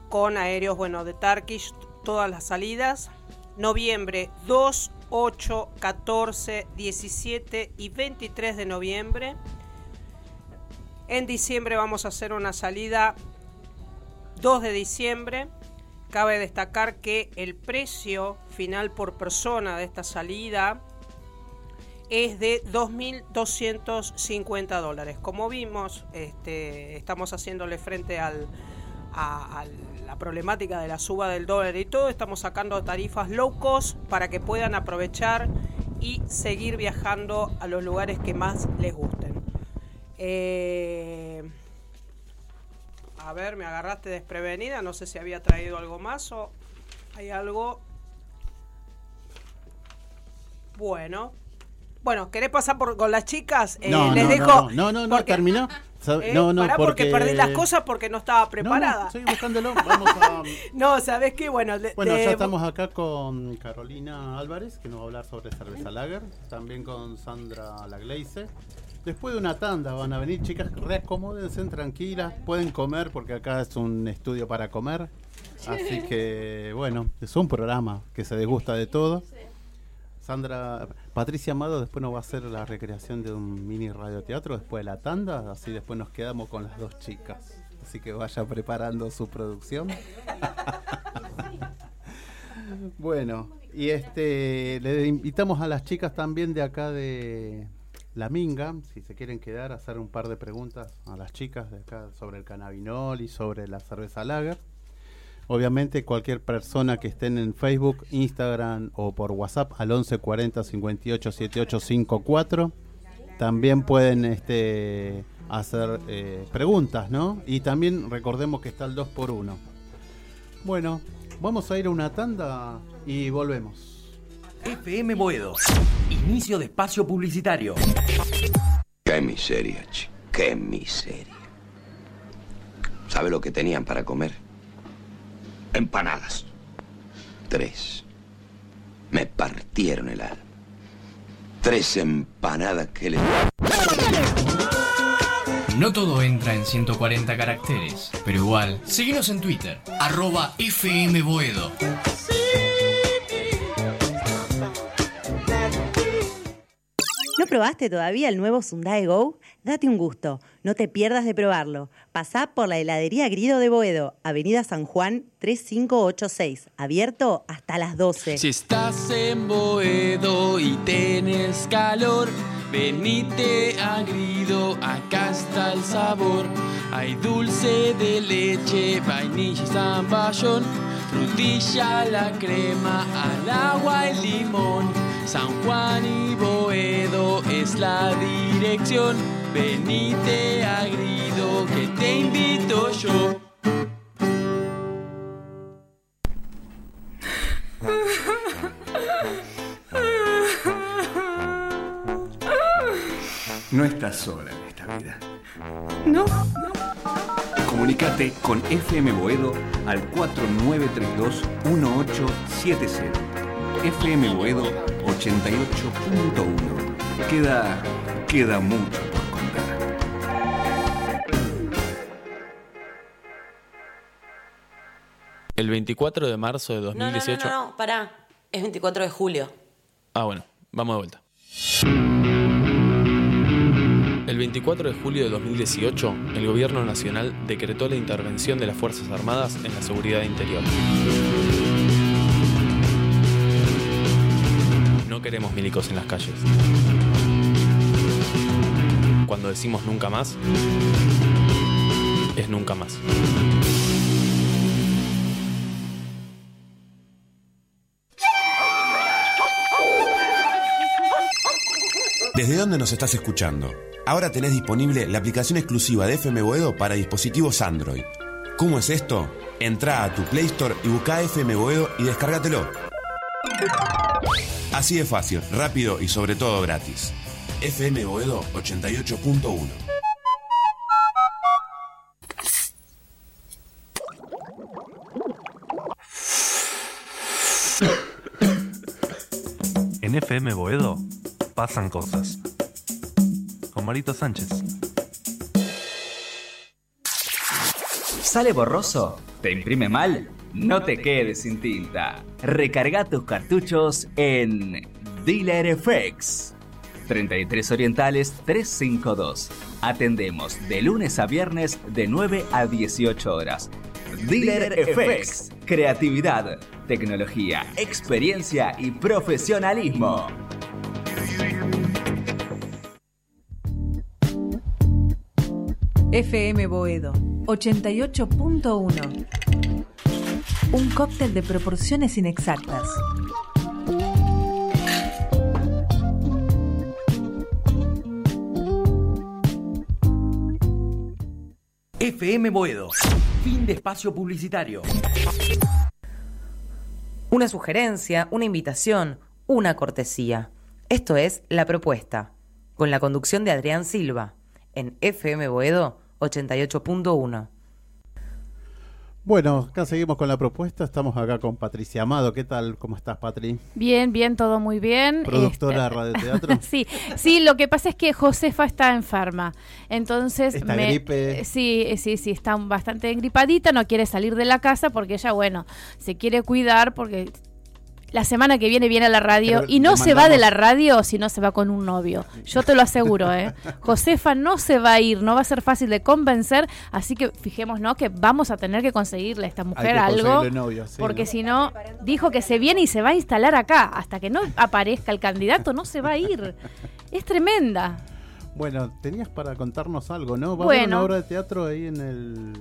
Speaker 4: con aéreos, bueno, de Turkish, todas las salidas. Noviembre 2, 8, 14, 17 y 23 de noviembre. En diciembre vamos a hacer una salida 2 de diciembre. Cabe destacar que el precio final por persona de esta salida es de 2.250 dólares. Como vimos, este, estamos haciéndole frente al, a, la problemática de la suba del dólar y todo. Estamos sacando tarifas low cost para que puedan aprovechar y seguir viajando a los lugares que más les gusten. Eh, a ver, me agarraste desprevenida. No sé si había traído algo más o hay algo. Bueno. Bueno, ¿querés pasar por, con las chicas? Eh,
Speaker 3: no,
Speaker 4: les
Speaker 3: no,
Speaker 4: dejo.
Speaker 3: no, no, no, no,
Speaker 4: porque-
Speaker 3: terminó.
Speaker 4: Eh,
Speaker 3: no, no,
Speaker 4: pará porque...
Speaker 3: porque
Speaker 4: perdí las cosas porque no estaba
Speaker 3: No, no,
Speaker 4: preparada. No,
Speaker 3: estoy buscándolo. Vamos a.
Speaker 4: ¿sabes qué? Bueno, le-
Speaker 3: Bueno, ya estamos acá con Carolina Álvarez, que nos va a hablar sobre cerveza lager. También con Sandra Lagleice. Después de una tanda van a venir, chicas, reacomódense tranquilas. Pueden comer porque acá es un estudio para comer. Así que, bueno, es un programa que se desgusta de todo. Sandra, Patricia Amado después nos va a hacer la recreación de un mini radioteatro después de la tanda, así después nos quedamos con las dos chicas. Así que vaya preparando su producción. bueno, y este le invitamos a las chicas también de acá de La Minga, si se quieren quedar, hacer un par de preguntas a las chicas de acá sobre el cannabinol y sobre la cerveza lager. Obviamente cualquier persona que estén en Facebook, Instagram o por WhatsApp al 11 40 58 78 54 también pueden este, hacer eh, preguntas, ¿no? Y también recordemos que está el 2 por 1 Bueno, vamos a ir a una tanda y volvemos.
Speaker 9: FM Boedo. Inicio de espacio publicitario.
Speaker 10: Qué miseria, che. Qué miseria. ¿Sabe lo que tenían para comer? Empanadas. Tres. Me partieron el alma. Tres empanadas que le...
Speaker 11: No todo entra en 140 caracteres, pero igual, síguenos en Twitter, arroba fmboedo.
Speaker 12: ¿No probaste todavía el nuevo Sundae Go? Date un gusto, no te pierdas de probarlo. Pasá por la heladería Grido de Boedo, Avenida San Juan 3586, abierto hasta las 12.
Speaker 13: Si estás en Boedo y tienes calor, venite a Grido, acá está el sabor. Hay dulce de leche, vainilla y zamballón, frutilla, la crema, al agua y limón. San Juan y Boedo es la dirección. Venite a Grido que te invito yo.
Speaker 14: No estás sola en esta vida.
Speaker 15: No.
Speaker 14: Comunicate con FM Boedo al 4932-1870. FM Boedo 88.1. Queda, queda mucho por contar.
Speaker 16: El 24 de marzo de
Speaker 17: No, no, no,
Speaker 16: 2018.
Speaker 17: no, no, pará. Es 24 de julio.
Speaker 16: Ah, bueno, vamos de vuelta. El 24 de julio de 2018, el Gobierno Nacional decretó la intervención de las Fuerzas Armadas en la seguridad interior. No queremos milicos en las calles. Cuando decimos nunca más, es nunca más.
Speaker 18: ¿Desde dónde nos estás escuchando? Ahora tenés disponible la aplicación exclusiva de FM Boedo para dispositivos Android. ¿Cómo es esto? Entrá a tu Play Store y busca FM Boedo y descárgatelo. Así de fácil, rápido y sobre todo gratis. FM Boedo 88.1.
Speaker 19: En FM Boedo pasan cosas. Con Marito Sánchez.
Speaker 20: ¿Sale borroso? ¿Te imprime mal? No te quedes sin tinta. Recarga tus cartuchos en Dealer FX. 33 Orientales 352. Atendemos de lunes a viernes de 9 a 18 horas. Dealer FX. Creatividad, tecnología, experiencia y profesionalismo.
Speaker 21: FM Boedo 88.1. Un cóctel de proporciones inexactas.
Speaker 9: FM Boedo. Fin de espacio publicitario.
Speaker 2: Una sugerencia, una invitación, una cortesía. Esto es La Propuesta, con la conducción de Adrián Silva, en FM Boedo 88.1.
Speaker 3: Bueno, acá seguimos con la propuesta. Estamos acá con Patricia Amado. ¿Qué tal? ¿Cómo estás, Patri?
Speaker 22: Bien, bien, todo muy bien.
Speaker 3: Productora de
Speaker 22: Este-
Speaker 3: radioteatro.
Speaker 22: sí, sí, lo que pasa es que Josefa está enferma. Entonces,
Speaker 3: Esta
Speaker 22: me-
Speaker 3: gripe.
Speaker 22: sí, sí, sí, está bastante engripadita, no quiere salir de la casa porque ella, bueno, se quiere cuidar porque la semana que viene viene a la radio
Speaker 23: Pero
Speaker 22: y no se va de la radio si no se va con un novio. Yo te lo aseguro, ¿eh? Josefa no se va a ir, no va a ser fácil de convencer, así que fijémonos que vamos a tener que conseguirle a esta mujer algo.
Speaker 3: conseguirle novio, sí,
Speaker 22: porque
Speaker 3: ¿no?
Speaker 22: si no, dijo que se viene y se va a instalar acá. Hasta que no aparezca el candidato, no se va a ir. Es tremenda.
Speaker 3: Bueno, tenías para contarnos algo, ¿no? Va a
Speaker 22: Bueno.
Speaker 3: haber una obra de teatro ahí en el,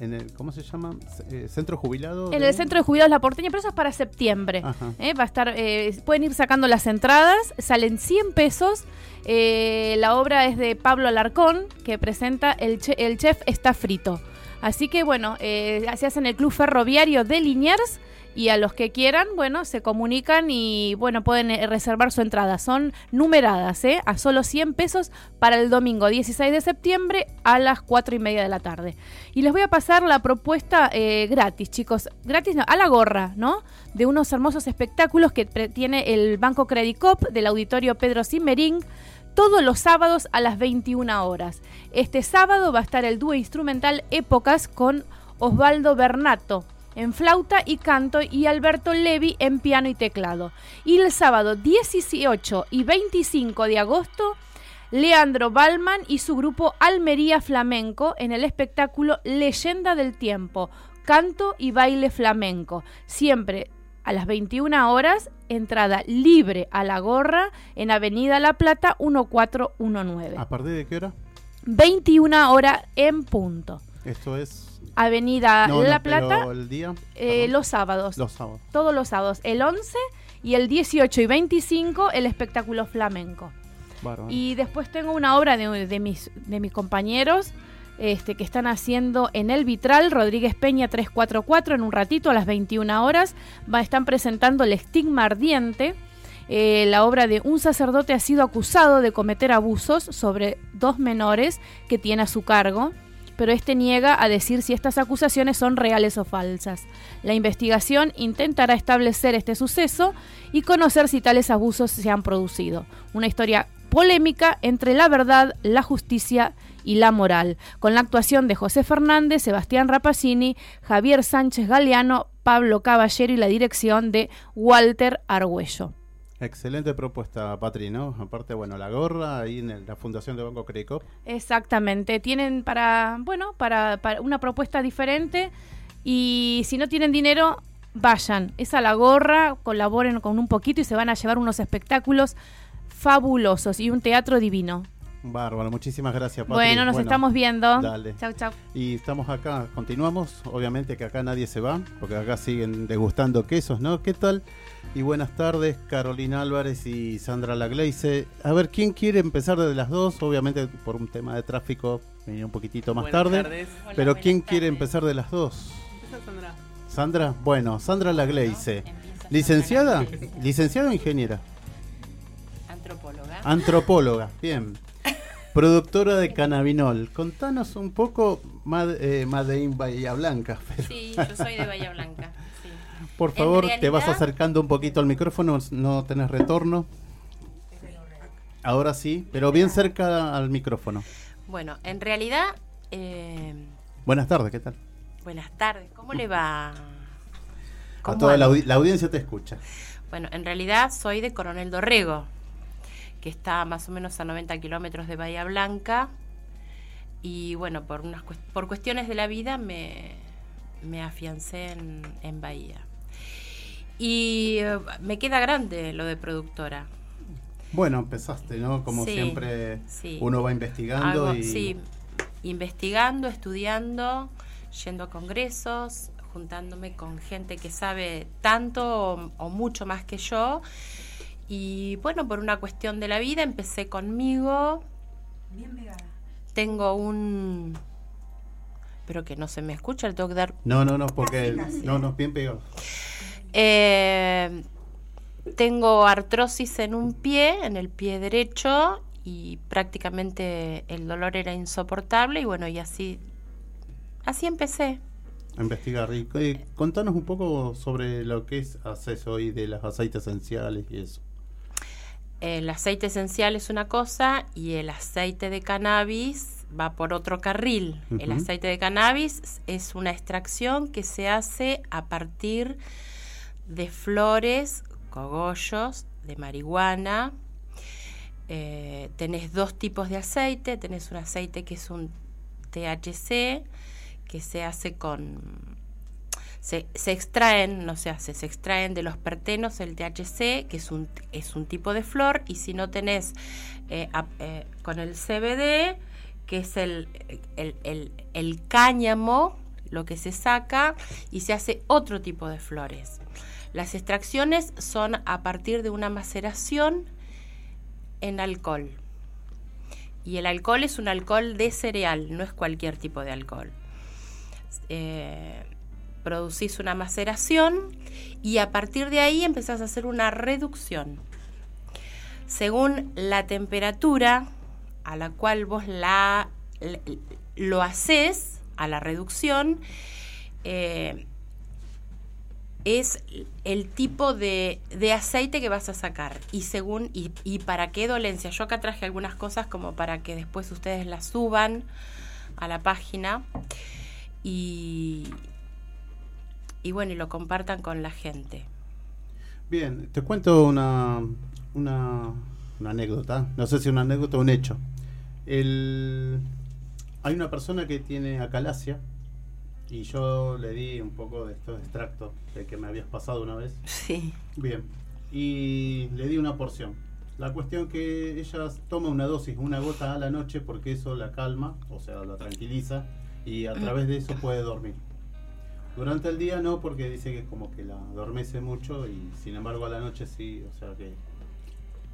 Speaker 3: en el ¿cómo se llama? Eh, Centro Jubilado.
Speaker 22: En
Speaker 3: de-
Speaker 22: el Centro de Jubilados La Porteña, pero eso es para septiembre.
Speaker 3: Ajá.
Speaker 22: ¿eh? Va a estar, eh, pueden ir sacando las entradas, salen 100 pesos. Eh, la obra es de Pablo Alarcón, que presenta El, che- el Chef está frito. Así que bueno, eh, se hace en el Club Ferroviario de Liniers y a los que quieran, bueno, se comunican y bueno, pueden eh, reservar su entrada. Son numeradas, ¿eh? A solo 100 pesos para el domingo 16 de septiembre a las 4 y media de la tarde. Y les voy a pasar la propuesta eh, gratis, chicos. Gratis, no, a la gorra, ¿no? De unos hermosos espectáculos que tiene el Banco Credit Cop del auditorio Pedro Simmering todos los sábados a las 21 horas. Este sábado va a estar el dúo instrumental Épocas con Osvaldo Bernato en flauta y canto y Alberto Levi en piano y teclado. Y el sábado 18 y 25 de agosto, Leandro Balman y su grupo Almería Flamenco en el espectáculo Leyenda del Tiempo, canto y baile flamenco. Siempre a las 21 horas, entrada libre a la gorra en Avenida La Plata 1419.
Speaker 3: ¿A partir de qué hora?
Speaker 22: 21 horas en punto.
Speaker 3: Esto es.
Speaker 22: Avenida
Speaker 3: No,
Speaker 22: La
Speaker 3: no,
Speaker 22: Plata,
Speaker 3: el día.
Speaker 22: eh, los sábados.
Speaker 3: Los sábados.
Speaker 22: Todos los sábados. El 11 y el 18 y 25 el espectáculo flamenco.
Speaker 3: Bárbaro.
Speaker 22: Y después tengo una obra de, de mis, de mis compañeros este, que están haciendo en el Vitral, Rodríguez Peña 344, en un ratito a las 21 horas. Va, están presentando El estigma ardiente. eh, la obra de un sacerdote ha sido acusado de cometer abusos sobre dos menores que tiene a su cargo, pero este niega a decir si estas acusaciones son reales o falsas. La investigación intentará establecer este suceso y conocer si tales abusos se han producido. Una historia polémica entre la verdad, la justicia y la moral, con la actuación de José Fernández, Sebastián Rapacini, Javier Sánchez Galeano, Pablo Caballero y la dirección de Walter Argüello.
Speaker 3: Excelente propuesta, Patri, ¿no? Aparte, bueno, la gorra ahí en la Fundación de Banco Credit Cop.
Speaker 22: Exactamente, tienen para, bueno, para, para una propuesta diferente y si no tienen dinero, vayan, es a la gorra, colaboren con un poquito y se van a llevar unos espectáculos fabulosos y un teatro divino.
Speaker 3: Bárbaro, muchísimas gracias, Patri.
Speaker 22: Bueno, nos estamos viendo.
Speaker 3: Dale.
Speaker 22: Chau, chau.
Speaker 3: Y estamos acá, continuamos. Obviamente que acá nadie se va, porque acá siguen degustando quesos, ¿no? ¿Qué tal? Y buenas tardes, Carolina Álvarez y Sandra Lagleise. A ver, ¿quién quiere empezar de las dos? Obviamente por un tema de tráfico, venía un poquitito más
Speaker 24: Buenas
Speaker 3: tarde.
Speaker 24: tardes. Hola,
Speaker 3: pero ¿quién quiere empezar de las dos?
Speaker 24: Empieza Sandra.
Speaker 3: Sandra, bueno, Sandra Lagleise. ¿Licenciada? ¿Licenciada o ingeniera?
Speaker 25: Antropóloga.
Speaker 3: Antropóloga, bien. Productora de cannabinol. Contanos un poco Made, eh, in Bahía Blanca. pero-
Speaker 25: Sí, yo soy de Bahía Blanca. sí.
Speaker 3: Por favor, te vas acercando un poquito al micrófono, no tenés retorno. Ahora sí, pero bien cerca al micrófono.
Speaker 25: Bueno, en realidad, eh,
Speaker 3: Buenas tardes, ¿qué tal?
Speaker 25: buenas tardes. ¿Cómo le va?
Speaker 3: A
Speaker 25: ¿Cómo
Speaker 3: toda la audiencia te escucha.
Speaker 25: Bueno, en realidad soy de Coronel Dorrego, que está más o menos a 90 kilómetros de Bahía Blanca. Y bueno, por, unas por cuestiones de la vida me, me afiancé en, en Bahía. Y eh, me queda grande lo de productora.
Speaker 3: Bueno, empezaste, ¿no? Como
Speaker 25: Sí,
Speaker 3: siempre,
Speaker 25: sí.
Speaker 3: uno va investigando y...
Speaker 25: Sí, investigando, estudiando, yendo a congresos, juntándome con gente que sabe tanto o, o mucho más que yo. Y bueno, por una cuestión de la vida empecé conmigo. Tengo un... Pero que no se me escucha, le tengo que dar...
Speaker 3: No, no, no, porque... No, no, bien pegado.
Speaker 25: Eh, tengo artrosis en un pie, en el pie derecho, y prácticamente el dolor era insoportable y bueno, y así, así empecé.
Speaker 3: a investigar. Y, eh, contanos un poco sobre lo que es haces hoy de los aceites esenciales y eso.
Speaker 25: El aceite esencial es una cosa y el aceite de cannabis va por otro carril. El aceite de cannabis es una extracción que se hace a partir de flores, cogollos, de marihuana. Eh, tenés dos tipos de aceite. Tenés un aceite que es un THC, que se hace con se, se extraen, no se hace, se extraen de los pertenos el THC, que es un, es un tipo de flor, y si no tenés eh, eh, con el CBD, que es el, el, el- el cáñamo, lo que se saca, y se hace otro tipo de flores. Las extracciones son a partir de una maceración en alcohol. Y el alcohol es un alcohol de cereal, no es cualquier tipo de alcohol. eh, producís una maceración y a partir de ahí empezás a hacer una reducción. Según la temperatura a la cual vos la, lo haces, a la reducción, eh, es el tipo de, de aceite que vas a sacar y según y, y para qué dolencia. Yo acá traje algunas cosas como para que después ustedes las suban a la página y, y bueno, y lo compartan con la gente.
Speaker 3: Bien, te cuento una, una, una anécdota. No sé si una anécdota o un hecho. El, hay una persona que tiene acalasia y yo le di un poco de estos extractos de que me habías pasado una vez.
Speaker 25: Sí.
Speaker 3: Bien. Y le di una porción. La cuestión que ella toma una dosis, una gota a la noche, porque eso la calma, o sea, la tranquiliza, y a través de eso puede dormir. Durante el día no, porque dice que es como que la adormece mucho y sin embargo a la noche sí, o sea que...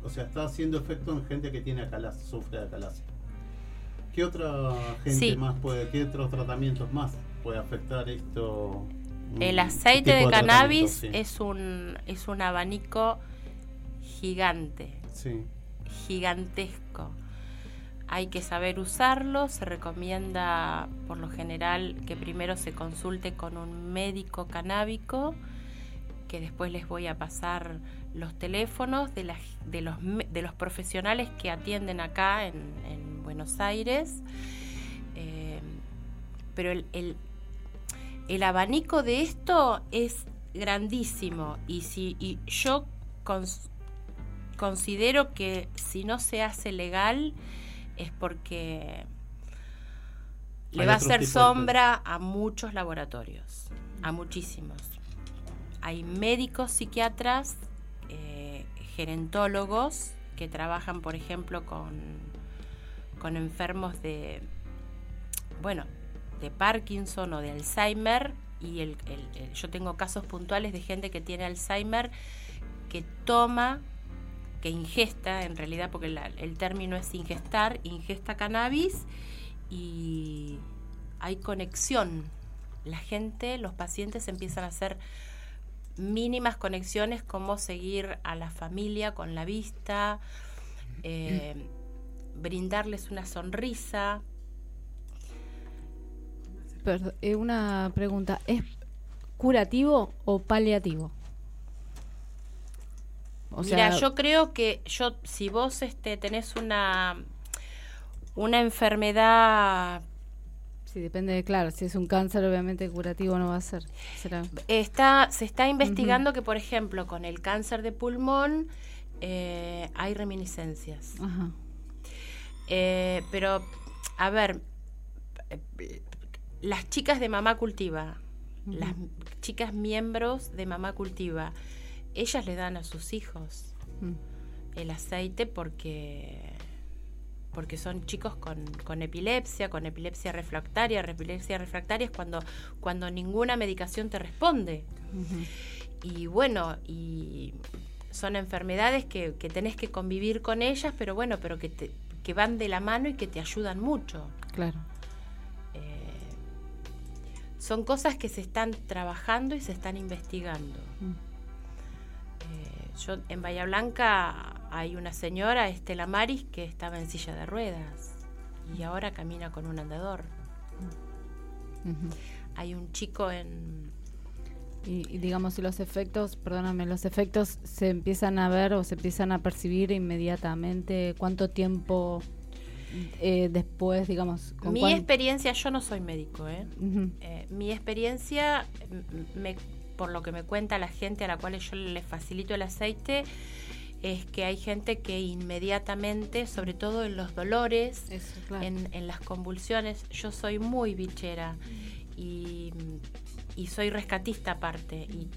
Speaker 3: O sea, está haciendo efecto en gente que tiene acalasia, sufre de acalasia. ¿Qué otra gente
Speaker 25: Sí.
Speaker 3: más puede, qué otros tratamientos más puede afectar esto?
Speaker 25: El
Speaker 3: Mm,
Speaker 25: aceite
Speaker 3: tipo
Speaker 25: de cannabis?
Speaker 3: Sí.
Speaker 25: es un es un abanico gigante,
Speaker 3: Sí.
Speaker 25: gigantesco. Hay que saber usarlo, se recomienda por lo general que primero se consulte con un médico canábico, que después les voy a pasar los teléfonos de, los, profesionales que atienden acá en, en Buenos Aires. Eh, pero el, abanico de esto es grandísimo y si yo cons- considero que si no se hace legal es porque le va a hacer
Speaker 26: de-
Speaker 25: sombra a muchos laboratorios, a muchísimos. Hay médicos psiquiatras, eh, gerontólogos que trabajan, por ejemplo, con, con enfermos de, bueno, de Parkinson o de Alzheimer. Y el, el- el- yo tengo casos puntuales de gente que tiene Alzheimer que toma, que ingesta, en realidad, porque la- el término es ingestar, ingesta cannabis y hay conexión. La gente, los pacientes empiezan a hacer mínimas conexiones como seguir a la familia con la vista, eh, brindarles una sonrisa.
Speaker 8: Perd- eh, una pregunta, ¿es curativo o paliativo? O
Speaker 25: Mira,
Speaker 8: sea,
Speaker 25: yo creo que yo si vos este tenés una una enfermedad
Speaker 8: sí, depende de, claro, si es un cáncer, obviamente curativo no va a ser. Será.
Speaker 25: está se está investigando que por ejemplo con el cáncer de pulmón eh, hay reminiscencias.
Speaker 8: Ajá.
Speaker 25: Eh, pero, a ver, las chicas de Mamá Cultiva, las chicas miembros de Mamá Cultiva, ellas le dan a sus hijos
Speaker 8: Mm.
Speaker 25: el aceite porque porque son chicos con, con epilepsia, con epilepsia refractaria. Epilepsia refractaria es cuando, cuando ninguna medicación te responde. Y bueno, y son enfermedades que, que tenés que convivir con ellas, pero bueno, pero que, te, que van de la mano y que te ayudan mucho.
Speaker 8: Claro.
Speaker 25: Eh, son cosas que se están trabajando y se están investigando.
Speaker 8: Mm.
Speaker 25: Yo en Bahía Blanca hay una señora, Estela Maris, que estaba en silla de ruedas y ahora camina con un andador. Hay un chico en
Speaker 8: Y, y digamos, si los efectos, perdóname, los efectos se empiezan a ver o se empiezan a percibir inmediatamente, ¿cuánto tiempo eh, después, digamos? con
Speaker 25: Mi
Speaker 8: cuán-
Speaker 25: experiencia, yo no soy médico, ¿eh? Eh, mi experiencia, me- por lo que me cuenta la gente a la cual yo les facilito el aceite, es que hay gente que inmediatamente, sobre todo en los dolores,
Speaker 8: claro.
Speaker 25: en, en las convulsiones, yo soy muy bichera y, y soy rescatista aparte. Y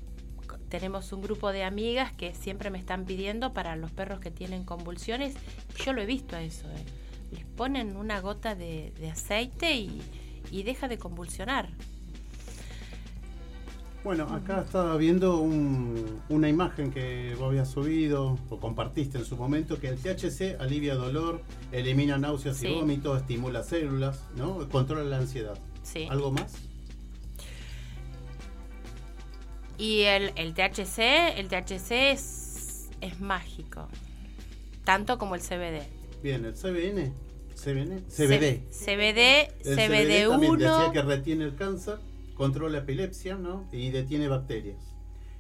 Speaker 25: tenemos un grupo de amigas que siempre me están pidiendo para los perros que tienen convulsiones. Yo lo he visto a eso. ¿eh? Les ponen una gota de, de aceite y, y deja de convulsionar.
Speaker 3: Bueno, acá estaba viendo un- una imagen que vos habías subido o compartiste en su momento, que el THC alivia dolor, elimina náuseas
Speaker 25: Sí.
Speaker 3: y vómitos, estimula células, ¿no? Controla la ansiedad.
Speaker 25: Sí.
Speaker 3: ¿Algo más?
Speaker 25: Y el, el THC, el THC es, es mágico, tanto como el CBD.
Speaker 3: Bien, el CBN. CBN.
Speaker 25: C-
Speaker 3: CBD.
Speaker 25: CBD,
Speaker 3: El CBD también decía
Speaker 25: CBD1.
Speaker 3: que retiene el cáncer, controla epilepsia, ¿no? Y detiene bacterias.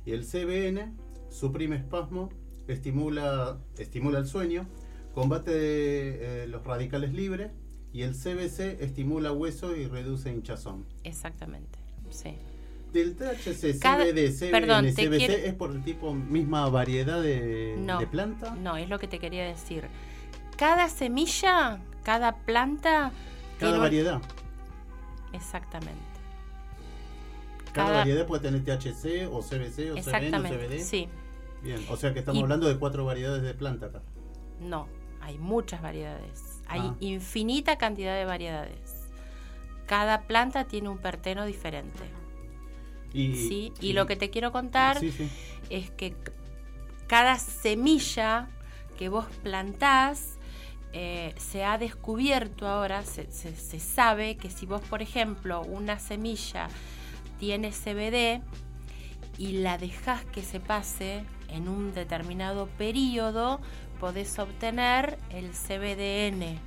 Speaker 3: Y el CBN suprime espasmo, estimula, estimula el sueño, combate eh, los radicales libres y el CBC estimula hueso y reduce hinchazón.
Speaker 25: Exactamente, sí.
Speaker 3: Del THC,
Speaker 25: Cada-
Speaker 3: CBD, CBN,
Speaker 25: perdón,
Speaker 3: CBC
Speaker 25: quiero-
Speaker 3: es por el tipo misma variedad de,
Speaker 25: No,
Speaker 3: de planta.
Speaker 25: no, es lo que te quería decir. Cada semilla, cada planta... tiene
Speaker 3: Cada
Speaker 25: un-
Speaker 3: variedad.
Speaker 25: Exactamente.
Speaker 3: Cada,
Speaker 25: Cada-
Speaker 3: variedad puede tener THC o CBC o CBN o
Speaker 25: Exactamente,
Speaker 3: CBD.
Speaker 25: sí.
Speaker 3: Bien, o sea que estamos
Speaker 25: Y-
Speaker 3: hablando de cuatro variedades de planta acá.
Speaker 25: No, hay muchas variedades. Hay
Speaker 3: Ah.
Speaker 25: infinita cantidad de variedades. Cada planta tiene un perteno diferente.
Speaker 3: Y,
Speaker 25: ¿sí? y lo que te quiero contar
Speaker 3: Sí, sí.
Speaker 25: es que cada semilla que vos plantás eh, se ha descubierto ahora, se, se- se sabe que si vos, por ejemplo, una semilla tiene CBD y la dejás que se pase en un determinado periodo, podés obtener el CBDN.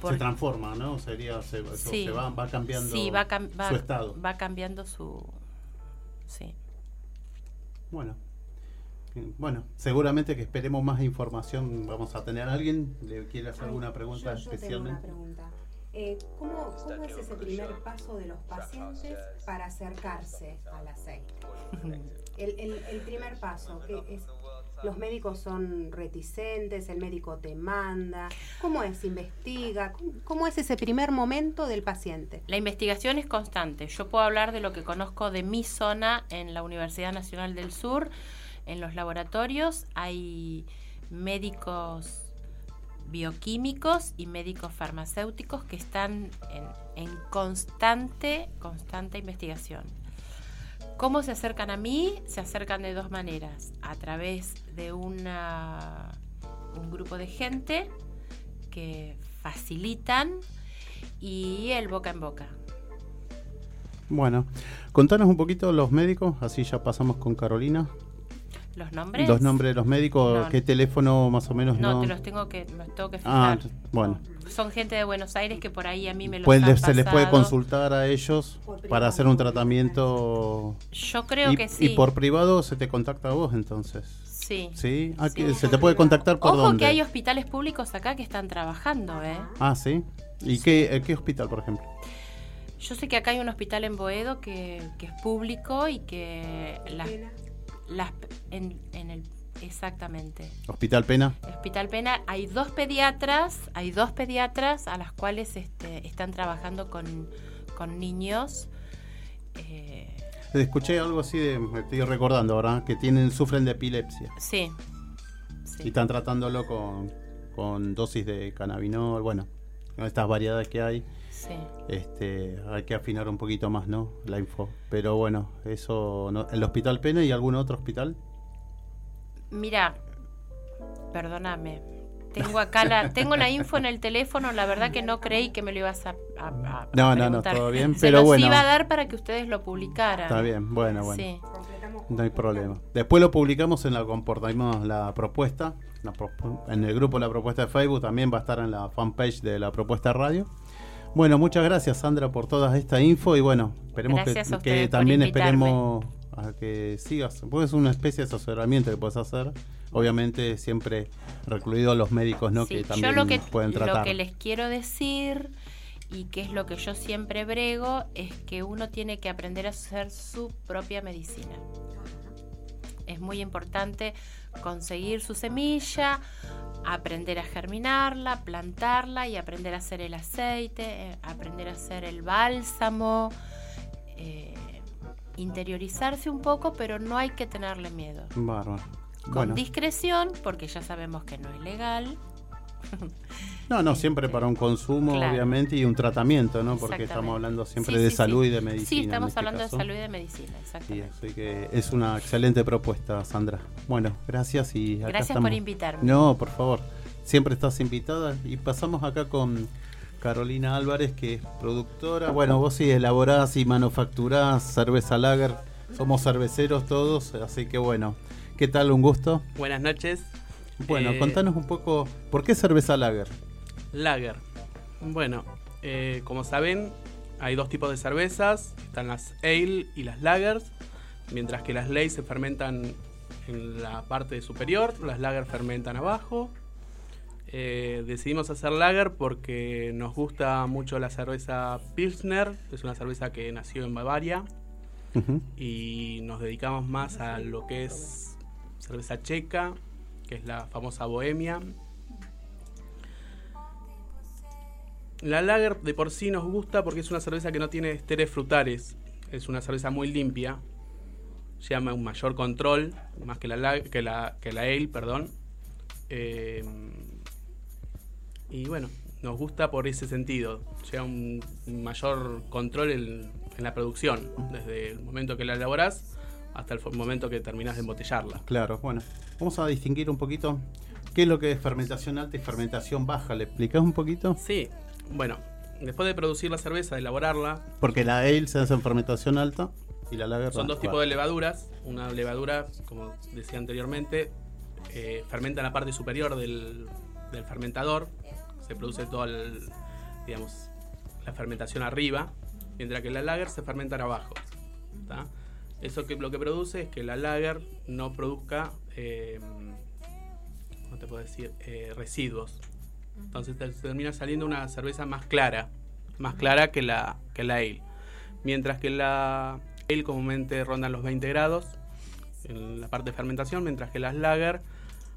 Speaker 25: Por-
Speaker 3: Se transforma, ¿no? Sería, se,
Speaker 25: Sí.
Speaker 3: se va, va cambiando
Speaker 25: Sí, va, cam- va-
Speaker 3: su estado.
Speaker 25: va cambiando su... Sí.
Speaker 3: Bueno. Bueno, seguramente que esperemos más información. Vamos a tener a alguien. ¿Le quiere hacer alguna pregunta
Speaker 26: Yo, yo tengo una
Speaker 3: especialmente?
Speaker 26: pregunta. Eh, ¿cómo, ¿Cómo es ese primer paso de los pacientes para acercarse al aceite? El, el- el primer paso, que es, los médicos son reticentes, el médico te manda, ¿cómo es? ¿Investiga? ¿Cómo, cómo es ese primer momento del paciente?
Speaker 25: La investigación es constante. Yo puedo hablar de lo que conozco de mi zona en la Universidad Nacional del Sur. En los laboratorios hay médicos bioquímicos y médicos farmacéuticos que están en, en constante, constante investigación. ¿Cómo se acercan a mí? Se acercan de dos maneras. A través de una, un grupo de gente que facilitan y el boca en boca.
Speaker 3: Bueno, contanos un poquito los médicos, así ya pasamos con Carolina.
Speaker 25: ¿Los nombres?
Speaker 3: Los nombres de los médicos,
Speaker 25: No.
Speaker 3: qué teléfono más o menos
Speaker 25: No,
Speaker 3: no.
Speaker 25: te los tengo que, me los tengo que
Speaker 3: Ah,
Speaker 25: fijar.
Speaker 3: bueno.
Speaker 25: Son gente de Buenos Aires que por ahí a mí me los
Speaker 3: Puede-
Speaker 25: han
Speaker 3: se les puede consultar a ellos para hacer un tratamiento.
Speaker 25: Yo creo
Speaker 3: y,
Speaker 25: que
Speaker 3: Y
Speaker 25: sí.
Speaker 3: por privado se te contacta a vos entonces.
Speaker 25: Sí.
Speaker 3: Sí, Ah, que se te puede contactar por
Speaker 25: Ojo
Speaker 3: dónde.
Speaker 25: que hay hospitales públicos acá que están trabajando, ¿eh?
Speaker 3: Ah, sí. ¿Y Qué, eh, qué hospital, por ejemplo?
Speaker 25: Yo sé que acá hay un hospital en Boedo que, que es público y que las, las en, en el exactamente.
Speaker 3: Hospital Pena.
Speaker 25: Hospital Pena hay dos pediatras, hay dos pediatras a las cuales este, están trabajando con, con niños. eh,
Speaker 3: Escuché algo así de, me estoy recordando ahora, que tienen, sufren de epilepsia.
Speaker 25: sí,
Speaker 3: Y están tratándolo con, con dosis de cannabinol, bueno, con estas variedades que hay.
Speaker 25: Sí.
Speaker 3: Este, hay que afinar un poquito más, ¿no? La info. Pero bueno, eso, no- ¿el Hospital Pena y algún otro hospital?
Speaker 25: Mira, perdóname. Tengo acá la, tengo la info en el teléfono, la verdad que no creí que me lo ibas a, a- a-
Speaker 3: No, no, no, todo bien,
Speaker 25: Se
Speaker 3: pero
Speaker 25: los
Speaker 3: bueno.
Speaker 25: iba a dar para que ustedes lo publicaran.
Speaker 3: Está bien, bueno, bueno.
Speaker 25: Sí.
Speaker 3: No hay problema. Después lo publicamos en la comportamos la propuesta. en el grupo La Propuesta de Facebook también va a estar en la fanpage de la Propuesta Radio. Bueno, muchas gracias Sandra por toda esta info y bueno, esperemos que,
Speaker 25: Gracias
Speaker 3: también esperemos a que sigas. Pues es una especie de asesoramiento que puedes hacer. Obviamente siempre recluido a los médicos, ¿no?
Speaker 25: Sí,
Speaker 3: que
Speaker 25: yo
Speaker 3: también
Speaker 25: lo que,
Speaker 3: pueden
Speaker 25: lo
Speaker 3: tratar.
Speaker 25: que les quiero decir y que es lo que yo siempre brego es que uno tiene que aprender a hacer su propia medicina. Es muy importante conseguir su semilla, aprender a germinarla, plantarla y aprender a hacer el aceite, eh, aprender a hacer el bálsamo, eh, interiorizarse un poco, pero no hay que tenerle miedo.
Speaker 3: Bárbaro.
Speaker 25: Con
Speaker 3: Bueno.
Speaker 25: discreción, porque ya sabemos que no es legal.
Speaker 3: No, no, siempre para un consumo,
Speaker 25: Claro.
Speaker 3: obviamente, y un tratamiento, ¿no? Porque estamos hablando siempre
Speaker 25: Sí,
Speaker 3: de
Speaker 25: sí,
Speaker 3: salud
Speaker 25: sí.
Speaker 3: y de medicina.
Speaker 25: Sí, estamos
Speaker 3: este
Speaker 25: hablando
Speaker 3: caso.
Speaker 25: de salud y de medicina,
Speaker 3: Sí,
Speaker 25: exactamente.
Speaker 3: así que es una excelente propuesta, Sandra. Bueno, gracias y acá
Speaker 25: Gracias
Speaker 3: estamos.
Speaker 25: por invitarme.
Speaker 3: No, por favor. Siempre estás invitada y pasamos acá con Carolina Álvarez, que es productora. Bueno, vos sí elaborás y manufacturás cerveza lager. Somos cerveceros todos, así que bueno. ¿Qué tal? Un gusto.
Speaker 27: Buenas noches.
Speaker 3: Bueno,
Speaker 27: Eh,
Speaker 3: contanos un poco, ¿por qué cerveza lager?
Speaker 27: Lager. Bueno, eh, como saben, hay dos tipos de cervezas. Están las ale y las lagers. Mientras que las ley se fermentan en la parte superior, las lager fermentan abajo. Eh, decidimos hacer lager porque nos gusta mucho la cerveza Pilsner. Es una cerveza que nació en Bavaria. y nos dedicamos más a lo que es cerveza checa, que es la famosa bohemia. La lager de por sí nos gusta porque es una cerveza que no tiene esteres frutales. Es una cerveza muy limpia. Llama un mayor control, más que la, que la, que la ale, perdón. Eh, y bueno, nos gusta por ese sentido. Lleva un mayor control en, en la producción, desde el momento que la elaborás hasta el momento que terminás de embotellarla.
Speaker 3: Claro, bueno. Vamos a distinguir un poquito qué es lo que es fermentación alta y fermentación baja. ¿Le explicás un poquito?
Speaker 27: Sí, bueno, después de producir la cerveza, de elaborarla,
Speaker 3: Porque la ale se hace en fermentación alta y la lager
Speaker 27: son dos tipos de levaduras. Una levadura, como decía anteriormente, eh, fermenta en la parte superior del, del fermentador. Se produce toda el, digamos, la fermentación arriba, mientras que la lager se fermenta en abajo. ¿tá? Eso que lo que produce es que la lager no produzca, eh, ¿cómo te puedo decir? Eh, residuos. Entonces te termina saliendo una cerveza más clara, más clara que la, que la ale. Mientras que la ale comúnmente rondan los 20 grados en la parte de fermentación, mientras que las lager,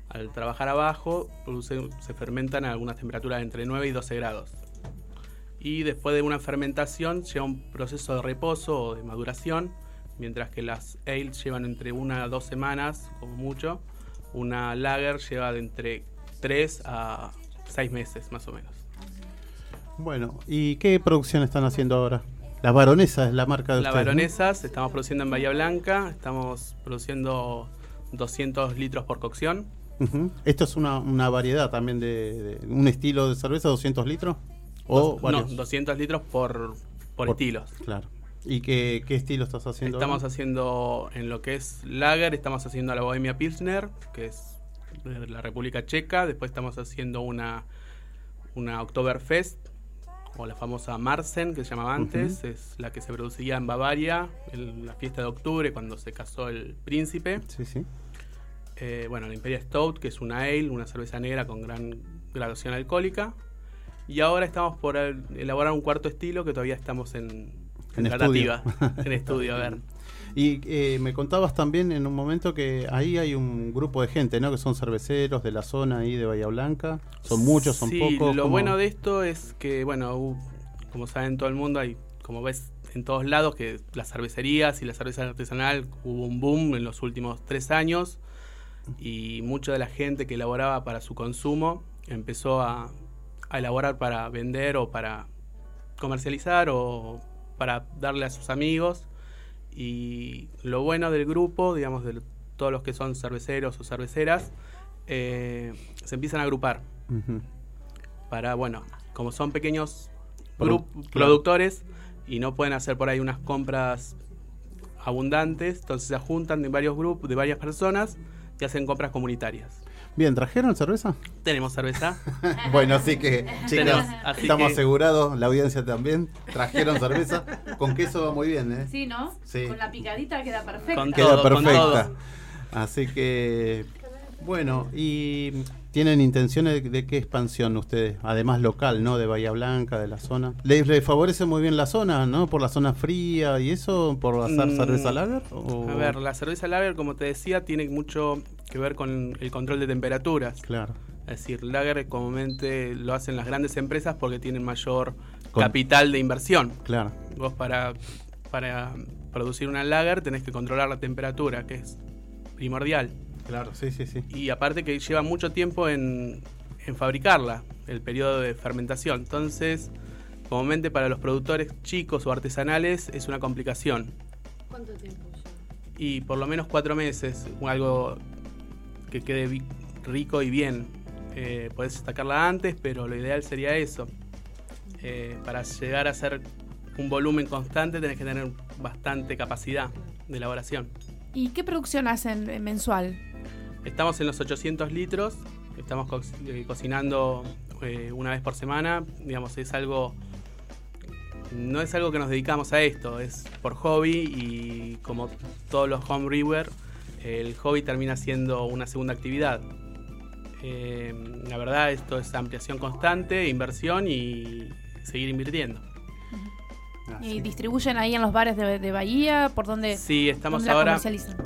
Speaker 27: al trabajar abajo, produce- se fermentan a algunas temperaturas entre 9 y 12 grados. Y después de una fermentación lleva un proceso de reposo o de maduración, mientras que las ales llevan entre una a dos semanas, como mucho. Una lager lleva de entre 3 a 6 meses, más o menos.
Speaker 3: Bueno, ¿y qué producción están haciendo ahora? La Baronesa es la marca de
Speaker 27: La
Speaker 3: ustedes, ¿no?
Speaker 27: Baronesas, estamos produciendo en Bahía Blanca, estamos produciendo 200 litros por cocción.
Speaker 3: Ujú. Esto es una, una variedad también de, de- un estilo de cerveza, 200 litros. O
Speaker 27: Dos- no, 200 litros por, por, estilos.
Speaker 3: Claro. ¿Y qué, qué estilo estás haciendo?
Speaker 27: Estamos
Speaker 3: ahora?
Speaker 27: haciendo en lo que es Lager, estamos haciendo la Bohemia Pilsner, que es de la República Checa. Después estamos haciendo una, una Oktoberfest, o la famosa Marsen, que se llamaba antes.
Speaker 3: Ujú.
Speaker 27: Es la que se producía en Bavaria, en la fiesta de octubre, cuando se casó el príncipe.
Speaker 3: Sí, sí.
Speaker 27: Eh, bueno, la Imperial Stout, que es una ale, una cerveza negra con gran graduación alcohólica. Y ahora estamos por el- elaborar un cuarto estilo que todavía estamos en,
Speaker 3: En estudio.
Speaker 27: en estudio, a ver.
Speaker 3: Y eh, me contabas también en un momento que ahí hay un grupo de gente, ¿no? Que son cerveceros de la zona ahí de Bahía Blanca. Son muchos, son
Speaker 27: sí,
Speaker 3: pocos.
Speaker 27: Lo
Speaker 3: ¿cómo?
Speaker 27: bueno de esto es que, bueno, como saben todo el mundo, hay, como ves en todos lados, que las cervecerías y la cerveza artesanal hubo un boom en los últimos tres años y mucha de la gente que elaboraba para su consumo empezó a, a elaborar para vender o para comercializar o para darle a sus amigos. Y lo bueno del grupo, digamos, de todos los que son cerveceros o cerveceras, eh, se empiezan a agrupar para, bueno, como son pequeños
Speaker 3: claro.
Speaker 27: productores y no pueden hacer por ahí unas compras abundantes, entonces se juntan de varios grupos, de varias personas y hacen compras comunitarias.
Speaker 3: Bien, ¿trajeron cerveza?
Speaker 27: Tenemos cerveza.
Speaker 3: bueno, así que,
Speaker 27: así
Speaker 3: estamos
Speaker 27: que-
Speaker 3: asegurados, la audiencia también. Trajeron cerveza. Con queso va muy bien, ¿eh?
Speaker 22: Sí, ¿no?
Speaker 3: Sí.
Speaker 22: Con la picadita queda perfecta.
Speaker 3: Queda perfecta. Así que, bueno, y tienen intenciones de, de qué expansión ustedes, además local, ¿no? De Bahía Blanca, de la zona. ¿Les, les favorece muy bien la zona, ¿no? Por la zona fría y eso, por hacer
Speaker 27: Mm,
Speaker 3: cerveza lager? o-
Speaker 27: A ver, la cerveza lager, como te decía, tiene mucho que ver con el control de temperaturas.
Speaker 3: Claro.
Speaker 27: Es decir, lager comúnmente lo hacen las grandes empresas porque tienen mayor
Speaker 3: Con-
Speaker 27: capital de inversión.
Speaker 3: Claro.
Speaker 27: Vos para, para producir una lager tenés que controlar la temperatura, que es primordial.
Speaker 3: Claro, sí, sí, sí.
Speaker 27: Y aparte que lleva mucho tiempo en, en fabricarla, el periodo de fermentación. Entonces, comúnmente para los productores chicos o artesanales es una complicación.
Speaker 22: ¿Cuánto tiempo
Speaker 27: Y por lo menos cuatro meses, algo que quede rico y bien. Eh, podés sacarla antes, pero lo ideal sería eso. Eh, para llegar a hacer un volumen constante tenés que tener bastante capacidad de elaboración.
Speaker 22: ¿Y qué producción hacen eh, mensual?
Speaker 27: Estamos en los 800 litros, estamos co- eh, cocinando eh, una vez por semana, digamos, es algo... No es algo que nos dedicamos a esto, es por hobby y como todos los home brewer, el hobby termina siendo una segunda actividad. Eh, la verdad, esto es ampliación constante, inversión y seguir invirtiendo.
Speaker 22: ¿Y distribuyen ahí en los bares de, de Bahía? ¿Por dónde?
Speaker 27: Sí, estamos
Speaker 22: dónde
Speaker 27: ahora.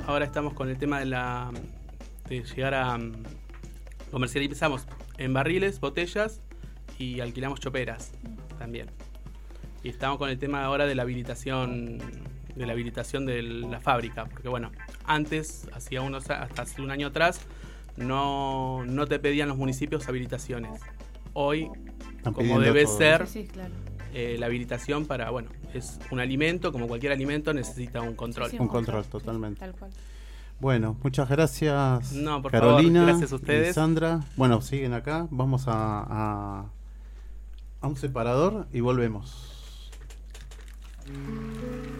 Speaker 27: Ahora estamos con el tema de la de llegar a mm, comercializamos en barriles, botellas y alquilamos choperas también. Y estamos con el tema ahora de la habilitación de la habilitación de la fábrica, porque bueno, antes hacía unos hasta hace un año atrás no no te pedían los municipios habilitaciones. Hoy
Speaker 3: Están
Speaker 27: como debe
Speaker 3: todo.
Speaker 27: ser
Speaker 22: Sí, sí, claro.
Speaker 27: eh, la habilitación para, bueno, es un alimento, como cualquier alimento necesita un control.
Speaker 3: Un control, totalmente.
Speaker 22: Tal cual.
Speaker 3: Bueno, muchas gracias
Speaker 27: No, por
Speaker 3: Carolina
Speaker 27: favor, gracias a ustedes.
Speaker 3: y Sandra. Bueno, siguen acá. Vamos a, a, a un separador y volvemos.
Speaker 28: La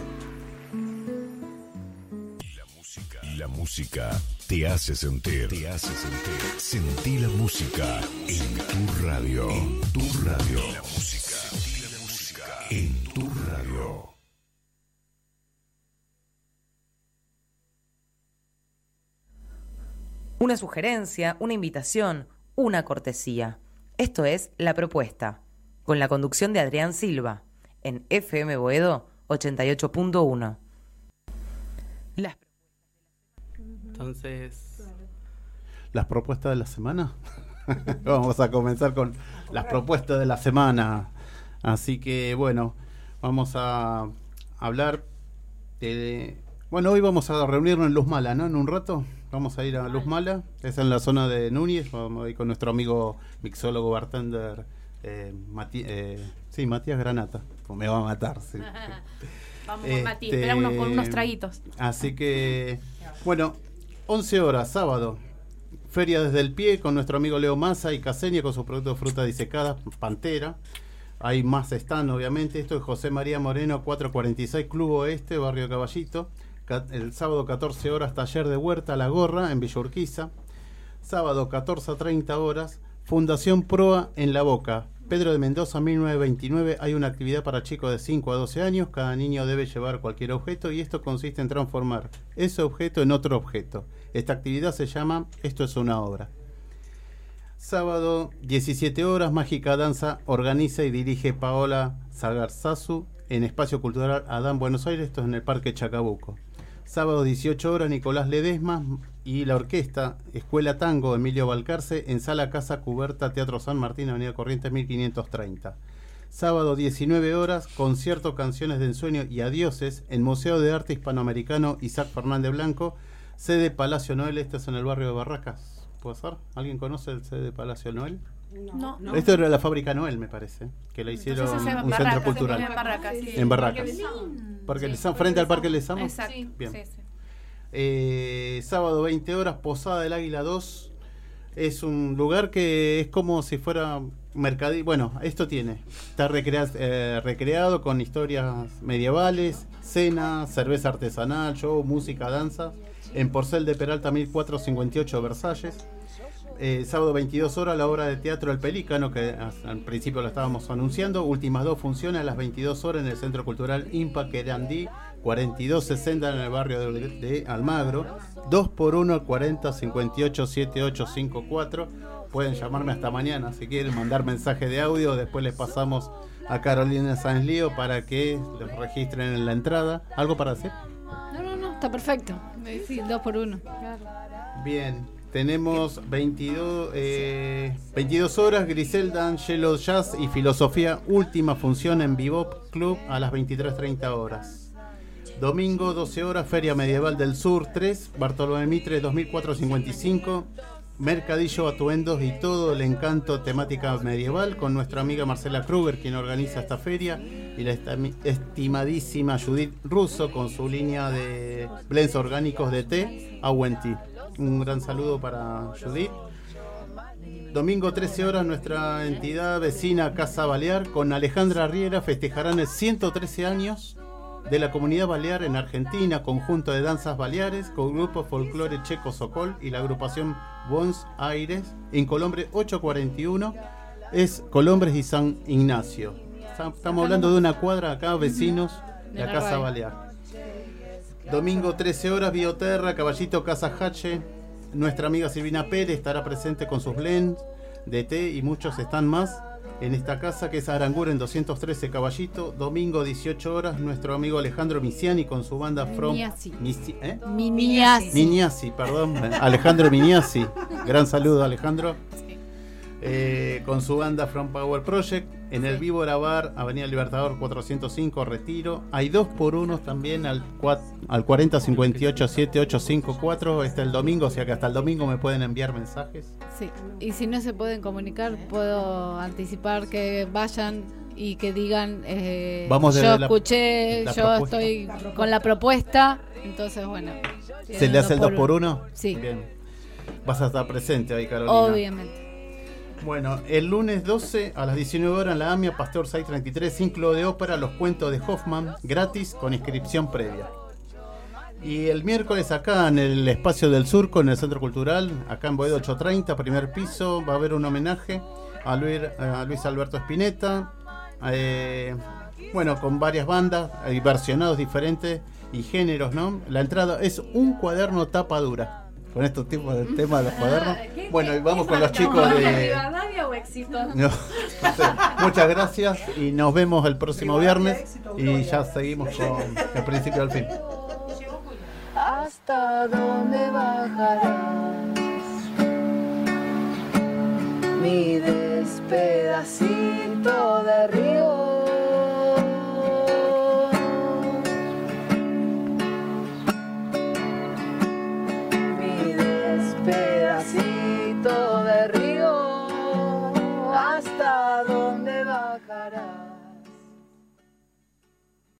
Speaker 28: música te hace sentir. Te hace sentir. Sentí la música en tu radio. En tu radio. La música. Sentí la música en tu radio.
Speaker 2: Una sugerencia, una invitación, una cortesía. Esto es La Propuesta, con la conducción de Adrián Silva, en FM Boedo 88.1. Las
Speaker 27: Entonces,
Speaker 3: Las propuestas de la semana. vamos a comenzar con las propuestas de la semana. Así que bueno, vamos a hablar de... Bueno, hoy vamos a reunirnos en Luz Mala, ¿no? En un rato vamos a ir a Luz Mala, es en la zona de Núñez, vamos a ir con nuestro amigo mixólogo bartender, eh, Mati- eh, sí, Matías Granata, Pues me va a matar, sí.
Speaker 22: Vamos,
Speaker 3: Este,
Speaker 22: Mati, espera unos, con unos traguitos.
Speaker 3: Así que, bueno, 11 horas, sábado. Feria desde el pie con nuestro amigo Leo Massa y Caseña con sus productos de fruta disecada, Pantera. Hay más están, obviamente. Esto es José María Moreno, 446 Club Oeste, Barrio Caballito. Ca- El sábado 14 horas, taller de huerta La Gorra en Villa Urquiza. Sábado 14 a 30 horas, Fundación Proa en La Boca. Pedro de Mendoza, 1929. Hay una actividad para chicos de 5 a 12 años. Cada niño debe llevar cualquier objeto y esto consiste en transformar ese objeto en otro objeto. Esta actividad se llama Esto es una obra. Sábado, 17 horas, Mágica Danza organiza y dirige Paola Zagarzazu en Espacio Cultural Adán Buenos Aires, esto es en el Parque Chacabuco. Sábado, 18 horas, Nicolás Ledesma y la orquesta Escuela Tango Emilio Balcarce en Sala Casa Cuberta Teatro San Martín, Avenida Corrientes 1530. Sábado 19 horas, concierto Canciones de Ensueño y Adioses en Museo de Arte Hispanoamericano Isaac Fernández Blanco, sede Palacio Noel, este es en el barrio de Barracas. ¿Puede ser? ¿Alguien conoce el sede Palacio Noel?
Speaker 22: No.
Speaker 3: Esto era la fábrica Noel, me parece, que la hicieron un
Speaker 22: Barracas,
Speaker 3: centro cultural.
Speaker 22: En Barracas, sí.
Speaker 3: En Barracas.
Speaker 22: Parque Lezama.
Speaker 3: Parque
Speaker 22: Sí.
Speaker 3: Lezama, frente al Parque Lezama.
Speaker 22: Exacto.
Speaker 3: Bien.
Speaker 22: Sí, sí.
Speaker 3: Eh, sábado 20 horas, Posada del Águila 2. Es un lugar que es como si fuera mercadillo. Bueno, esto tiene. Está eh, recreado con historias medievales, cena, cerveza artesanal, show, música, danza. En Porcel de Peralta 1458 Versalles. Eh, sábado 22 horas la obra de teatro El Pelícano, que al principio lo estábamos anunciando. Últimas dos funciones a las 22 horas en el Centro Cultural Impa Querandí, 4260 en el barrio de, Almagro. 2 por 1 40 58 7854. Pueden llamarme hasta mañana si quieren mandar mensaje de audio. Después les pasamos a Carolina Sáenz Lío para que los registren en la entrada. ¿Algo para decir?
Speaker 8: No, no, no, está perfecto. Eh, Sí, dos por uno.
Speaker 3: Bien, tenemos 22, eh, 22 horas, Griselda, Angelo Jazz y Filosofía, última función en Bebop Club a las 23.30 horas. Domingo, 12 horas, Feria Medieval del Sur 3, Bartolomé Mitre 2455, Mercadillo, atuendos y todo el encanto temática medieval con nuestra amiga Marcela Kruger, quien organiza esta feria, y la estimadísima Judith Russo con su línea de blends orgánicos de té, Awen Tea. Un gran saludo para Judith. Domingo 13 horas nuestra entidad vecina Casa Balear con Alejandra Riera festejarán el 113 años de la comunidad balear en Argentina, conjunto de danzas baleares con grupo folclore checo Sokol y la agrupación Buenos Aires en Colombre 841 es Colombres y San Ignacio. Estamos hablando de una cuadra acá, vecinos de la Casa Balear. Domingo 13 horas, Bioterra, Caballito Casa Hache. Nuestra amiga Silvina Pérez estará presente con sus blends de té y muchos están más en esta casa que es Arangur en 213 Caballito. Domingo 18 horas, nuestro amigo Alejandro Misiani con su banda From
Speaker 8: Miniasi.
Speaker 3: Misi- ¿eh?
Speaker 8: Miniasi.
Speaker 3: Miniasi, perdón. Alejandro Miniasi. Gran saludo, Alejandro. Eh, con su banda From Power Project. En el Víbora Bar, Avenida Libertador 405, Retiro. Hay dos por unos también al, cua- al 4058 7854. Está el domingo, o sea que hasta el domingo me pueden enviar mensajes.
Speaker 8: Sí, y si no se pueden comunicar, puedo anticipar que vayan y que digan, eh,
Speaker 3: Vamos
Speaker 8: yo
Speaker 3: la-
Speaker 8: escuché,
Speaker 3: la
Speaker 8: yo
Speaker 3: propuesta.
Speaker 8: estoy con la propuesta, entonces bueno.
Speaker 3: ¿Se le hace el 2 por 1
Speaker 8: Sí.
Speaker 3: Bien. Vas a estar presente ahí, Carolina.
Speaker 8: Obviamente.
Speaker 3: Bueno, el lunes 12 a las 19 horas en la AMIA, Pasteur 633, ciclo de ópera Los Cuentos de Hoffman, gratis con inscripción previa. Y el miércoles acá en el Espacio del Surco, en el Centro Cultural, acá en Boedo 830, primer piso, va a haber un homenaje a Luis, a Luis Alberto Spinetta. eh, bueno, con varias bandas, versionados diferentes y géneros, ¿no? La entrada es un cuaderno tapa dura. Con estos tipos de temas de los cuadernos. Bueno, y vamos con los chicos de...
Speaker 22: o éxito?
Speaker 3: No, no sé. Muchas gracias y nos vemos el próximo viernes y ya seguimos con el principio al fin.
Speaker 29: ¿Hasta dónde bajarás? Mi despedacito de río.